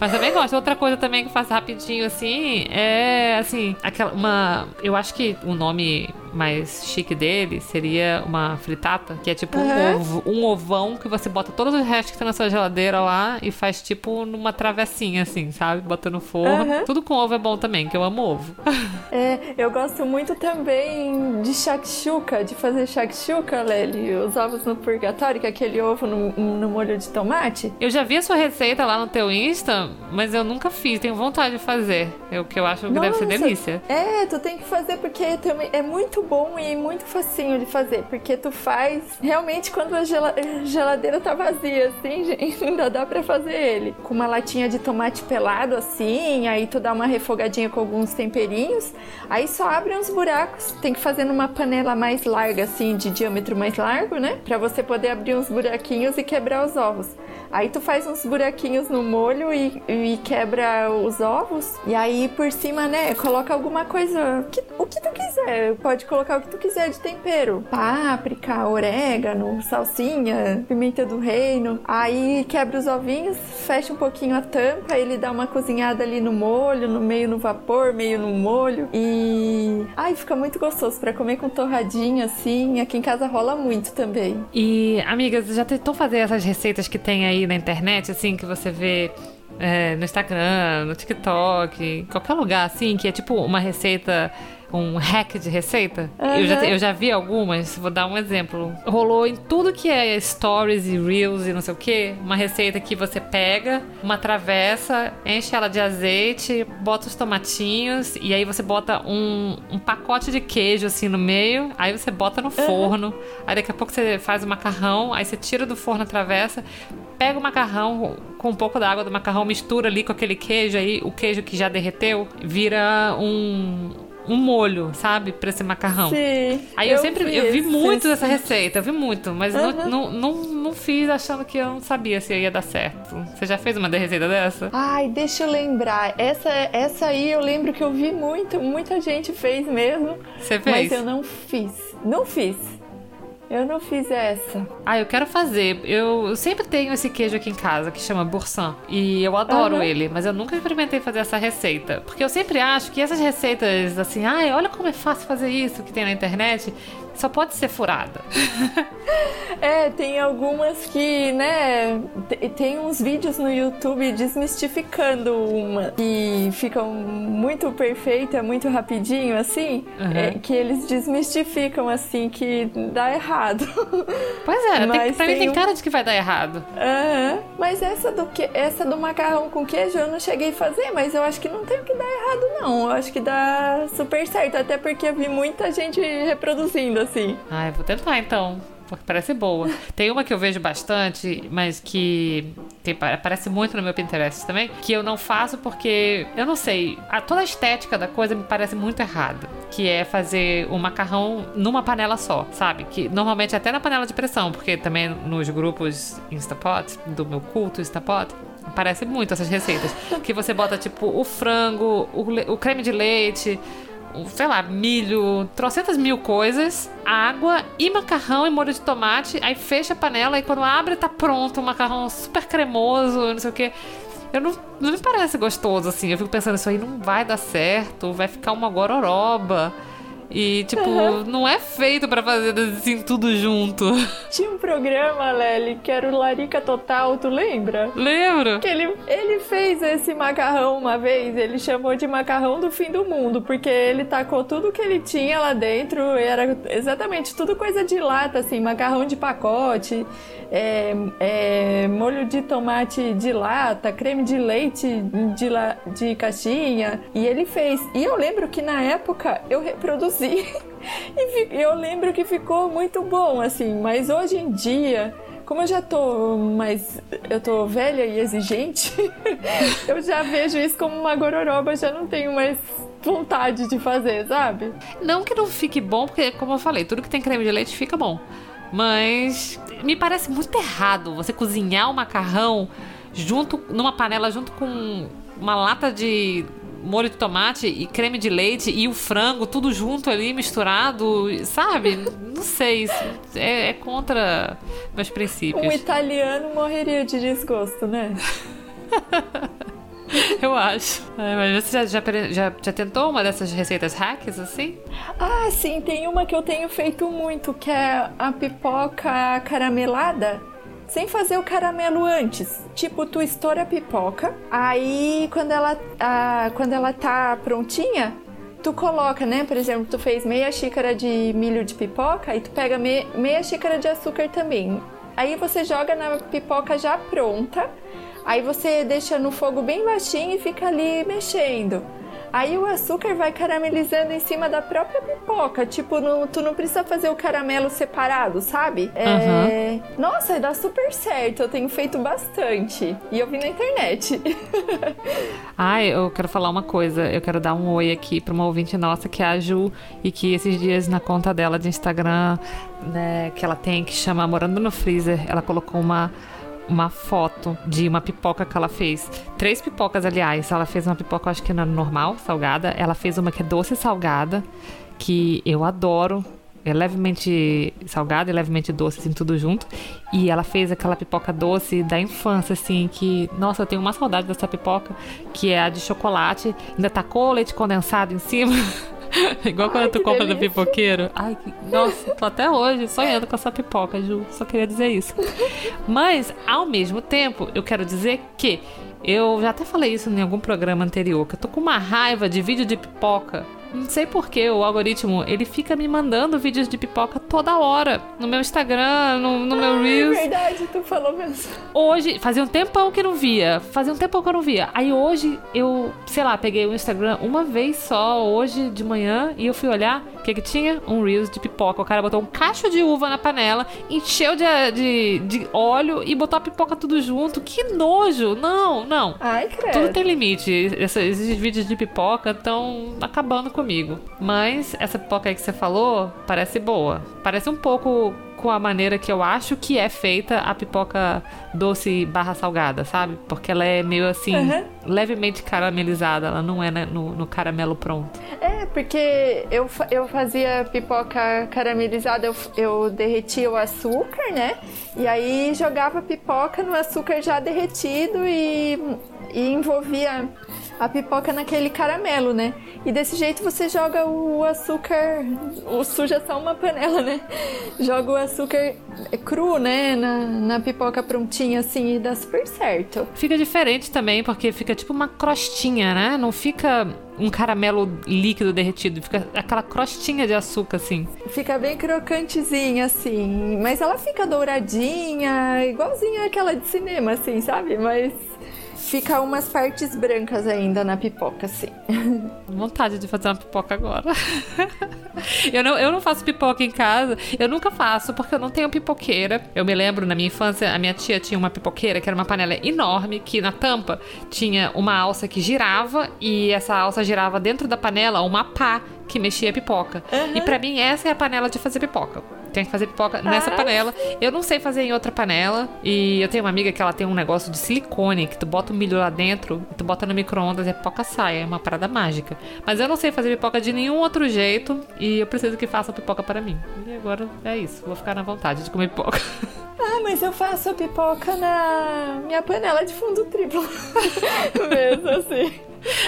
mas também gosto. Outra coisa também que faço rapidinho assim é assim, aquela uma, eu acho que o nome mais chique dele seria uma fritata, que é tipo uhum. um, ovo, um ovão que você bota todos os restos que tem na sua geladeira lá e faz tipo numa travessinha, assim, sabe? Bota no forno. Uhum. Tudo com ovo é bom também, que eu amo ovo. É, eu gosto muito também de shakshuka, de fazer shakshuka, Lely. Os ovos no purgatório, que é aquele ovo no, no molho de tomate. Eu já vi a sua receita lá no teu Insta, mas eu nunca fiz, tenho vontade de fazer. É o que eu acho que Nossa, deve ser delícia. É, tu tem que fazer porque também é muito muito bom e muito facinho de fazer, porque tu faz realmente quando a geladeira tá vazia, assim, gente, ainda dá pra fazer ele. Com uma latinha de tomate pelado, assim, aí tu dá uma refogadinha com alguns temperinhos, aí só abre uns buracos, tem que fazer numa panela mais larga, assim, de diâmetro mais largo, né? Pra você poder abrir uns buraquinhos e quebrar os ovos. Aí tu faz uns buraquinhos no molho e, e quebra os ovos, e aí por cima, né, coloca alguma coisa, que, o que tu quiser, pode colocar o que tu quiser de tempero. Páprica, orégano, salsinha, pimenta do reino. Aí quebra os ovinhos, fecha um pouquinho a tampa, ele dá uma cozinhada ali no molho, no meio no vapor, meio no molho. E. Ai, fica muito gostoso para comer com torradinha assim. Aqui em casa rola muito também. E, amigas, já tentou fazer essas receitas que tem aí na internet, assim, que você vê é, no Instagram, no TikTok, qualquer lugar assim, que é tipo uma receita um hack de receita. Uhum. Eu, já, eu já vi algumas, vou dar um exemplo. Rolou em tudo que é stories e reels e não sei o que, uma receita que você pega uma travessa, enche ela de azeite, bota os tomatinhos e aí você bota um, um pacote de queijo assim no meio, aí você bota no forno, uhum. aí daqui a pouco você faz o macarrão, aí você tira do forno a travessa, pega o macarrão com um pouco da água do macarrão, mistura ali com aquele queijo aí, o queijo que já derreteu, vira um um molho, sabe? Pra esse macarrão. Sim. Aí eu, eu sempre. Vi eu vi muito essa receita, eu vi muito, mas uhum. não, não, não, não fiz achando que eu não sabia se ia dar certo. Você já fez uma receita dessa? Ai, deixa eu lembrar. Essa, essa aí eu lembro que eu vi muito, muita gente fez mesmo. Você fez? Mas eu não fiz. Não fiz. Eu não fiz essa. Ah, eu quero fazer. Eu, eu sempre tenho esse queijo aqui em casa que chama Boursin. E eu adoro uhum. ele, mas eu nunca experimentei fazer essa receita. Porque eu sempre acho que essas receitas, assim, ai, olha como é fácil fazer isso que tem na internet só pode ser furada. é, tem algumas que, né, tem uns vídeos no YouTube desmistificando uma que ficam muito perfeita, muito rapidinho, assim, uhum. é, que eles desmistificam, assim, que dá errado. Pois é, mas tem, pra tem mim tem cara de que vai dar errado. Uhum. Mas essa do, que, essa do macarrão com queijo eu não cheguei a fazer, mas eu acho que não tem o que dar errado, não. Eu acho que dá super certo, até porque eu vi muita gente reproduzindo, assim. Ai, vou tentar então. Porque parece boa. Tem uma que eu vejo bastante, mas que tem, aparece muito no meu Pinterest também, que eu não faço porque eu não sei. A, toda a estética da coisa me parece muito errada. Que é fazer o macarrão numa panela só, sabe? Que normalmente até na panela de pressão, porque também nos grupos Instapot, do meu culto Instapot, aparece muito essas receitas. Que você bota tipo o frango, o, o creme de leite sei lá, milho, trocentas mil coisas, água e macarrão e molho de tomate. Aí fecha a panela e quando abre tá pronto, um macarrão super cremoso, não sei o que. Eu não, não me parece gostoso assim. Eu fico pensando, isso aí não vai dar certo, vai ficar uma gororoba. E, tipo, uhum. não é feito para fazer assim tudo junto. Tinha um programa, Lely, que era o Larica Total, tu lembra? Lembro. Que ele, ele fez esse macarrão uma vez, ele chamou de macarrão do fim do mundo, porque ele tacou tudo que ele tinha lá dentro, era exatamente tudo coisa de lata, assim, macarrão de pacote, é, é, molho de tomate de lata, creme de leite de, la, de caixinha, e ele fez. E eu lembro que na época eu reproduzi e eu lembro que ficou muito bom, assim, mas hoje em dia, como eu já tô mais. Eu tô velha e exigente, eu já vejo isso como uma gororoba, já não tenho mais vontade de fazer, sabe? Não que não fique bom, porque, como eu falei, tudo que tem creme de leite fica bom. Mas me parece muito errado você cozinhar o macarrão junto numa panela junto com uma lata de molho de tomate e creme de leite e o frango, tudo junto ali, misturado, sabe? Não sei, é, é contra meus princípios. Um italiano morreria de desgosto, né? Eu acho. É, mas você já, já, já, já, tentou uma dessas receitas hacks assim? Ah, sim, tem uma que eu tenho feito muito, que é a pipoca caramelada sem fazer o caramelo antes. Tipo, tu estoura a pipoca, aí quando ela, quando ela tá prontinha, tu coloca, né? Por exemplo, tu fez meia xícara de milho de pipoca e tu pega me, meia xícara de açúcar também. Aí você joga na pipoca já pronta, aí você deixa no fogo bem baixinho e fica ali mexendo. Aí o açúcar vai caramelizando em cima da própria pipoca. Tipo, não, tu não precisa fazer o caramelo separado, sabe? É... Uhum. Nossa, dá super certo. Eu tenho feito bastante. E eu vi na internet. Ai, eu quero falar uma coisa. Eu quero dar um oi aqui pra uma ouvinte nossa, que é a Ju, e que esses dias na conta dela de Instagram, né, que ela tem, que chama Morando no Freezer, ela colocou uma uma foto de uma pipoca que ela fez. Três pipocas, aliás. Ela fez uma pipoca, acho que normal, salgada. Ela fez uma que é doce salgada, que eu adoro. É levemente salgada e levemente doce, assim, tudo junto. E ela fez aquela pipoca doce da infância, assim, que, nossa, eu tenho uma saudade dessa pipoca, que é a de chocolate. Ainda tacou leite condensado em cima. Igual quando Ai, tu compra delícia. do pipoqueiro. Ai, que... nossa, tô até hoje sonhando com essa pipoca, Ju. Só queria dizer isso. Mas, ao mesmo tempo, eu quero dizer que eu já até falei isso em algum programa anterior, que eu tô com uma raiva de vídeo de pipoca não sei porquê, o algoritmo, ele fica me mandando vídeos de pipoca toda hora. No meu Instagram, no, no meu Reels. É verdade, tu falou mesmo. Hoje, fazia um tempão que não via. Fazia um tempão que eu não via. Aí hoje, eu, sei lá, peguei o Instagram uma vez só, hoje de manhã, e eu fui olhar, que que tinha? Um Reels de pipoca. O cara botou um cacho de uva na panela, encheu de, de, de óleo e botou a pipoca tudo junto. Que nojo! Não, não. Ai, credo. Tudo tem limite. Esses, esses vídeos de pipoca estão acabando com comigo. Mas essa pipoca aí que você falou parece boa. Parece um pouco com a maneira que eu acho que é feita a pipoca doce barra salgada, sabe? Porque ela é meio assim, uhum. levemente caramelizada, ela não é né, no, no, caramelo pronto. É, porque eu, eu fazia pipoca caramelizada, eu, eu derretia o açúcar, né? E aí jogava pipoca no açúcar já derretido e, e envolvia a pipoca naquele caramelo, né? E desse jeito você joga o açúcar, o suja só uma panela, né? Joga o açúcar cru, né, na, na pipoca prontinha assim e dá super certo. Fica diferente também, porque fica tipo uma crostinha, né? Não fica um caramelo líquido derretido, fica aquela crostinha de açúcar assim. Fica bem crocantezinha assim, mas ela fica douradinha, igualzinha aquela de cinema assim, sabe? Mas Fica umas partes brancas ainda na pipoca, assim. Vontade de fazer uma pipoca agora. eu, não, eu não faço pipoca em casa. Eu nunca faço, porque eu não tenho pipoqueira. Eu me lembro, na minha infância, a minha tia tinha uma pipoqueira, que era uma panela enorme, que na tampa tinha uma alça que girava, e essa alça girava dentro da panela uma pá que mexia a pipoca. Uhum. E para mim, essa é a panela de fazer pipoca. Tem que fazer pipoca nessa panela. Eu não sei fazer em outra panela. E eu tenho uma amiga que ela tem um negócio de silicone, que tu bota o milho lá dentro, tu bota no micro-ondas e a pipoca sai. É uma parada mágica. Mas eu não sei fazer pipoca de nenhum outro jeito. E eu preciso que faça pipoca para mim. E agora é isso. Vou ficar na vontade de comer pipoca. Ah, mas eu faço a pipoca na minha panela de fundo triplo. Mesmo assim.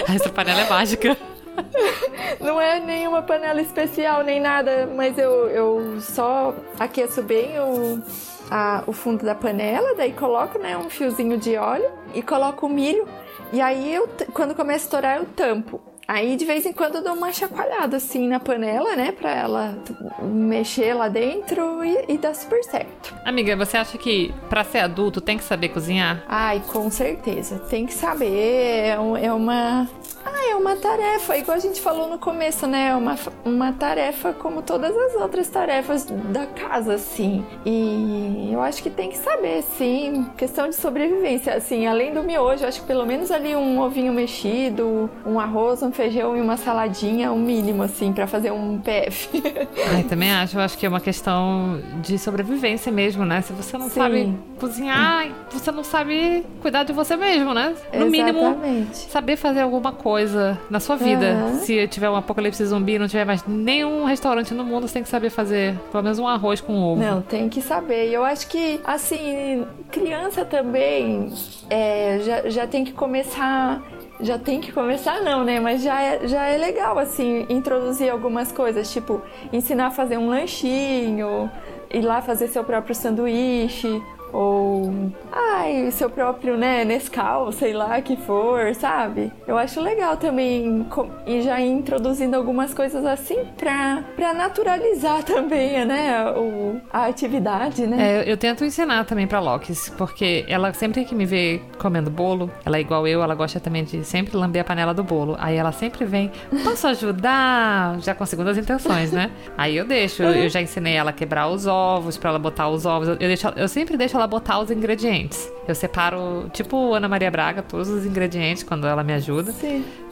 Essa panela é mágica. Não é nenhuma panela especial nem nada, mas eu, eu só aqueço bem o, a, o fundo da panela, daí coloco né, um fiozinho de óleo e coloco o milho. E aí, eu, quando começa a estourar, eu tampo. Aí de vez em quando eu dou uma chacoalhada assim na panela, né? Pra ela mexer lá dentro e, e dá super certo. Amiga, você acha que pra ser adulto tem que saber cozinhar? Ai, com certeza. Tem que saber. É, é uma. Ah, é uma tarefa, igual a gente falou no começo, né? É uma, uma tarefa como todas as outras tarefas da casa, assim. E eu acho que tem que saber, sim. Questão de sobrevivência, assim. Além do miojo, eu acho que pelo menos ali um ovinho mexido, um arroz, um feijão e uma saladinha, o um mínimo, assim, para fazer um PF. Ai, também acho. Eu acho que é uma questão de sobrevivência mesmo, né? Se você não Sim. sabe cozinhar, você não sabe cuidar de você mesmo, né? No Exatamente. mínimo, saber fazer alguma coisa na sua vida. Uhum. Se tiver um apocalipse zumbi, não tiver mais nenhum restaurante no mundo, você tem que saber fazer pelo menos um arroz com ovo. Não, tem que saber. E eu acho que, assim, criança também é, já, já tem que começar já tem que começar não, né? Mas já é, já é legal, assim, introduzir algumas coisas, tipo, ensinar a fazer um lanchinho, ir lá fazer seu próprio sanduíche, ou ai, seu próprio, né, Nescau, sei lá que for, sabe? Eu acho legal também e já ir introduzindo algumas coisas assim pra, pra naturalizar também, né, o, a atividade, né? É, eu tento ensinar também pra Lokis, porque ela sempre que me vê comendo bolo, ela é igual eu, ela gosta também de sempre lamber a panela do bolo. Aí ela sempre vem, posso ajudar? Já com segundas intenções, né? Aí eu deixo, eu já ensinei ela a quebrar os ovos, pra ela botar os ovos. Eu, deixo, eu sempre deixo ela ela botar os ingredientes. Eu separo, tipo Ana Maria Braga, todos os ingredientes quando ela me ajuda.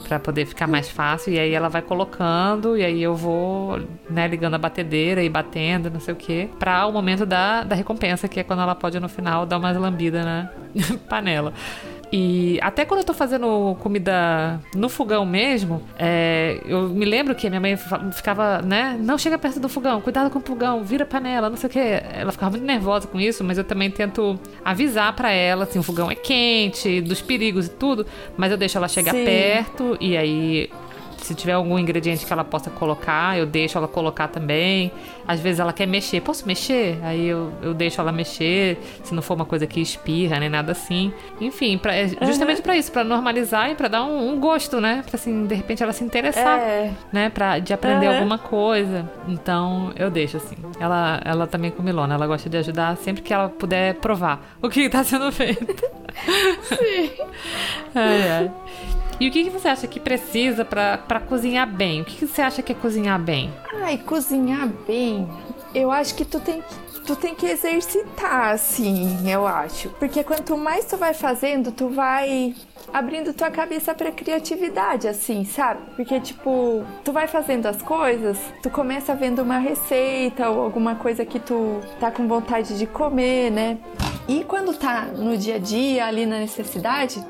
para poder ficar mais fácil. E aí ela vai colocando, e aí eu vou, né, ligando a batedeira e batendo, não sei o quê. Pra o momento da, da recompensa, que é quando ela pode no final dar umas lambidas na panela. E até quando eu tô fazendo comida no fogão mesmo, é, eu me lembro que a minha mãe ficava, né? Não chega perto do fogão, cuidado com o fogão, vira panela, não sei o que. Ela ficava muito nervosa com isso, mas eu também tento avisar para ela, assim, o fogão é quente, dos perigos e tudo, mas eu deixo ela chegar Sim. perto e aí se tiver algum ingrediente que ela possa colocar, eu deixo ela colocar também. Às vezes ela quer mexer, posso mexer? Aí eu, eu deixo ela mexer, se não for uma coisa que espirra, nem nada assim. Enfim, pra, é justamente uhum. para isso, para normalizar e para dar um, um, gosto, né? Pra assim, de repente ela se interessar, é. né? Pra, de aprender uhum. alguma coisa. Então eu deixo assim. Ela, ela também é comilona, ela gosta de ajudar sempre que ela puder provar o que tá sendo feito. Sim. ai, ai. E o que, que você acha que precisa para cozinhar bem? O que, que você acha que é cozinhar bem? Ai, cozinhar bem. Eu acho que tu tem, tu tem que exercitar, assim, eu acho. Porque quanto mais tu vai fazendo, tu vai abrindo tua cabeça pra criatividade, assim, sabe? Porque, tipo, tu vai fazendo as coisas, tu começa vendo uma receita ou alguma coisa que tu tá com vontade de comer, né? E quando tá no dia a dia, ali na necessidade,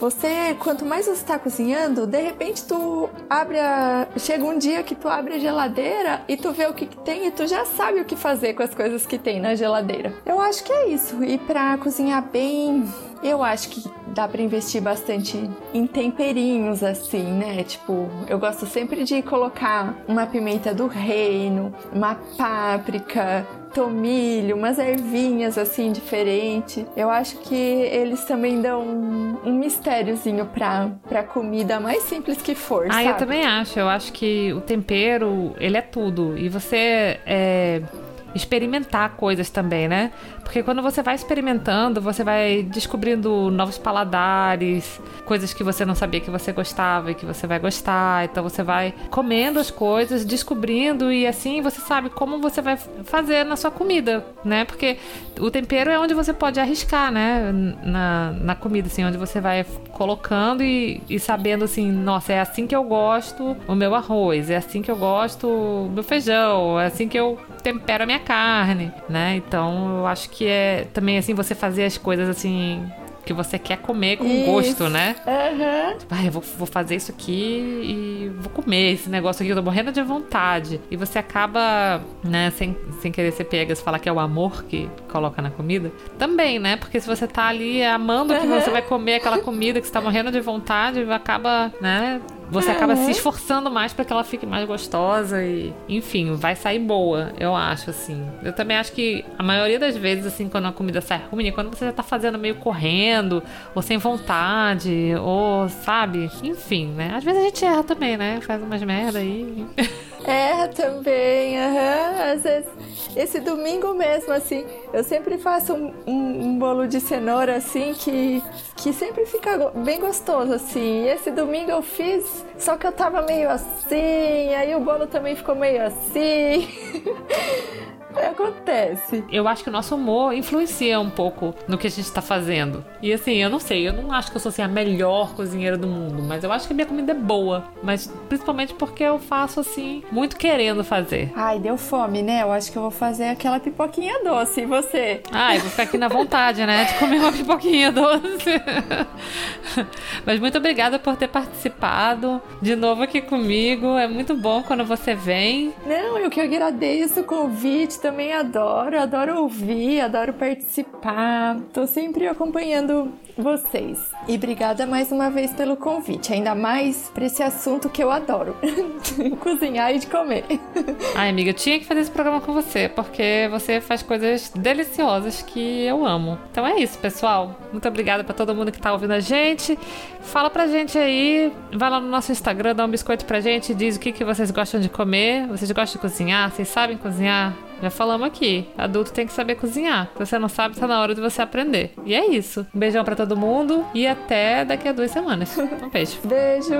você, quanto mais você está cozinhando, de repente tu abre a... Chega um dia que tu abre a geladeira e tu vê o que, que tem e tu já sabe o que fazer com as coisas que tem na geladeira. Eu acho que é isso. E para cozinhar bem, eu acho que dá para investir bastante em temperinhos assim, né? Tipo, eu gosto sempre de colocar uma pimenta do reino, uma páprica, tomilho, umas ervinhas assim diferente. Eu acho que eles também dão um, um mistériozinho pra, pra comida mais simples que for. Ah, sabe? eu também acho. Eu acho que o tempero, ele é tudo. E você é, experimentar coisas também, né? Porque quando você vai experimentando, você vai descobrindo novos paladares, coisas que você não sabia que você gostava e que você vai gostar. Então você vai comendo as coisas, descobrindo e assim você sabe como você vai fazer na sua comida, né? Porque o tempero é onde você pode arriscar, né? Na, na comida, assim, onde você vai colocando e, e sabendo assim, nossa, é assim que eu gosto o meu arroz, é assim que eu gosto o meu feijão, é assim que eu tempero a minha carne, né? Então eu acho que que é também assim você fazer as coisas assim que você quer comer com isso. gosto, né? Uhum. Tipo, ah, eu vou, vou fazer isso aqui e vou comer esse negócio aqui, eu tô morrendo de vontade. E você acaba, né, sem, sem querer ser pegas, falar que é o amor que coloca na comida. Também, né? Porque se você tá ali amando uhum. que você vai comer aquela comida que você tá morrendo de vontade, acaba, né, você acaba se esforçando mais para que ela fique mais gostosa e, enfim, vai sair boa, eu acho, assim. Eu também acho que a maioria das vezes, assim, quando a comida sai ruim, é quando você já tá fazendo meio correndo, ou sem vontade, ou, sabe? Enfim, né? Às vezes a gente erra também, né? Faz umas merda aí. Erra também. Uhum. Às vezes, esse domingo mesmo, assim, eu sempre faço um, um, um, bolo de cenoura, assim, que, que sempre fica bem gostoso, assim. E esse domingo eu fiz só que eu tava meio assim, aí o bolo também ficou meio assim. Acontece. Eu acho que o nosso humor influencia um pouco no que a gente tá fazendo. E assim, eu não sei, eu não acho que eu sou assim, a melhor cozinheira do mundo, mas eu acho que a minha comida é boa. Mas principalmente porque eu faço assim, muito querendo fazer. Ai, deu fome, né? Eu acho que eu vou fazer aquela pipoquinha doce. E você? Ai, vou ficar aqui na vontade, né? De comer uma pipoquinha doce. mas muito obrigada por ter participado de novo aqui comigo. É muito bom quando você vem. Não, eu que agradeço o convite também adoro, adoro ouvir, adoro participar. Tô sempre acompanhando vocês. E obrigada mais uma vez pelo convite, ainda mais para esse assunto que eu adoro: cozinhar e de comer. Ai, amiga, eu tinha que fazer esse programa com você, porque você faz coisas deliciosas que eu amo. Então é isso, pessoal. Muito obrigada para todo mundo que tá ouvindo a gente. Fala pra gente aí, vai lá no nosso Instagram, dá um biscoito pra gente, diz o que, que vocês gostam de comer. Vocês gostam de cozinhar? Vocês sabem cozinhar? Já falamos aqui. Adulto tem que saber cozinhar. Se você não sabe, tá na hora de você aprender. E é isso. Um beijão para todo mundo e até daqui a duas semanas. Um beijo. beijo.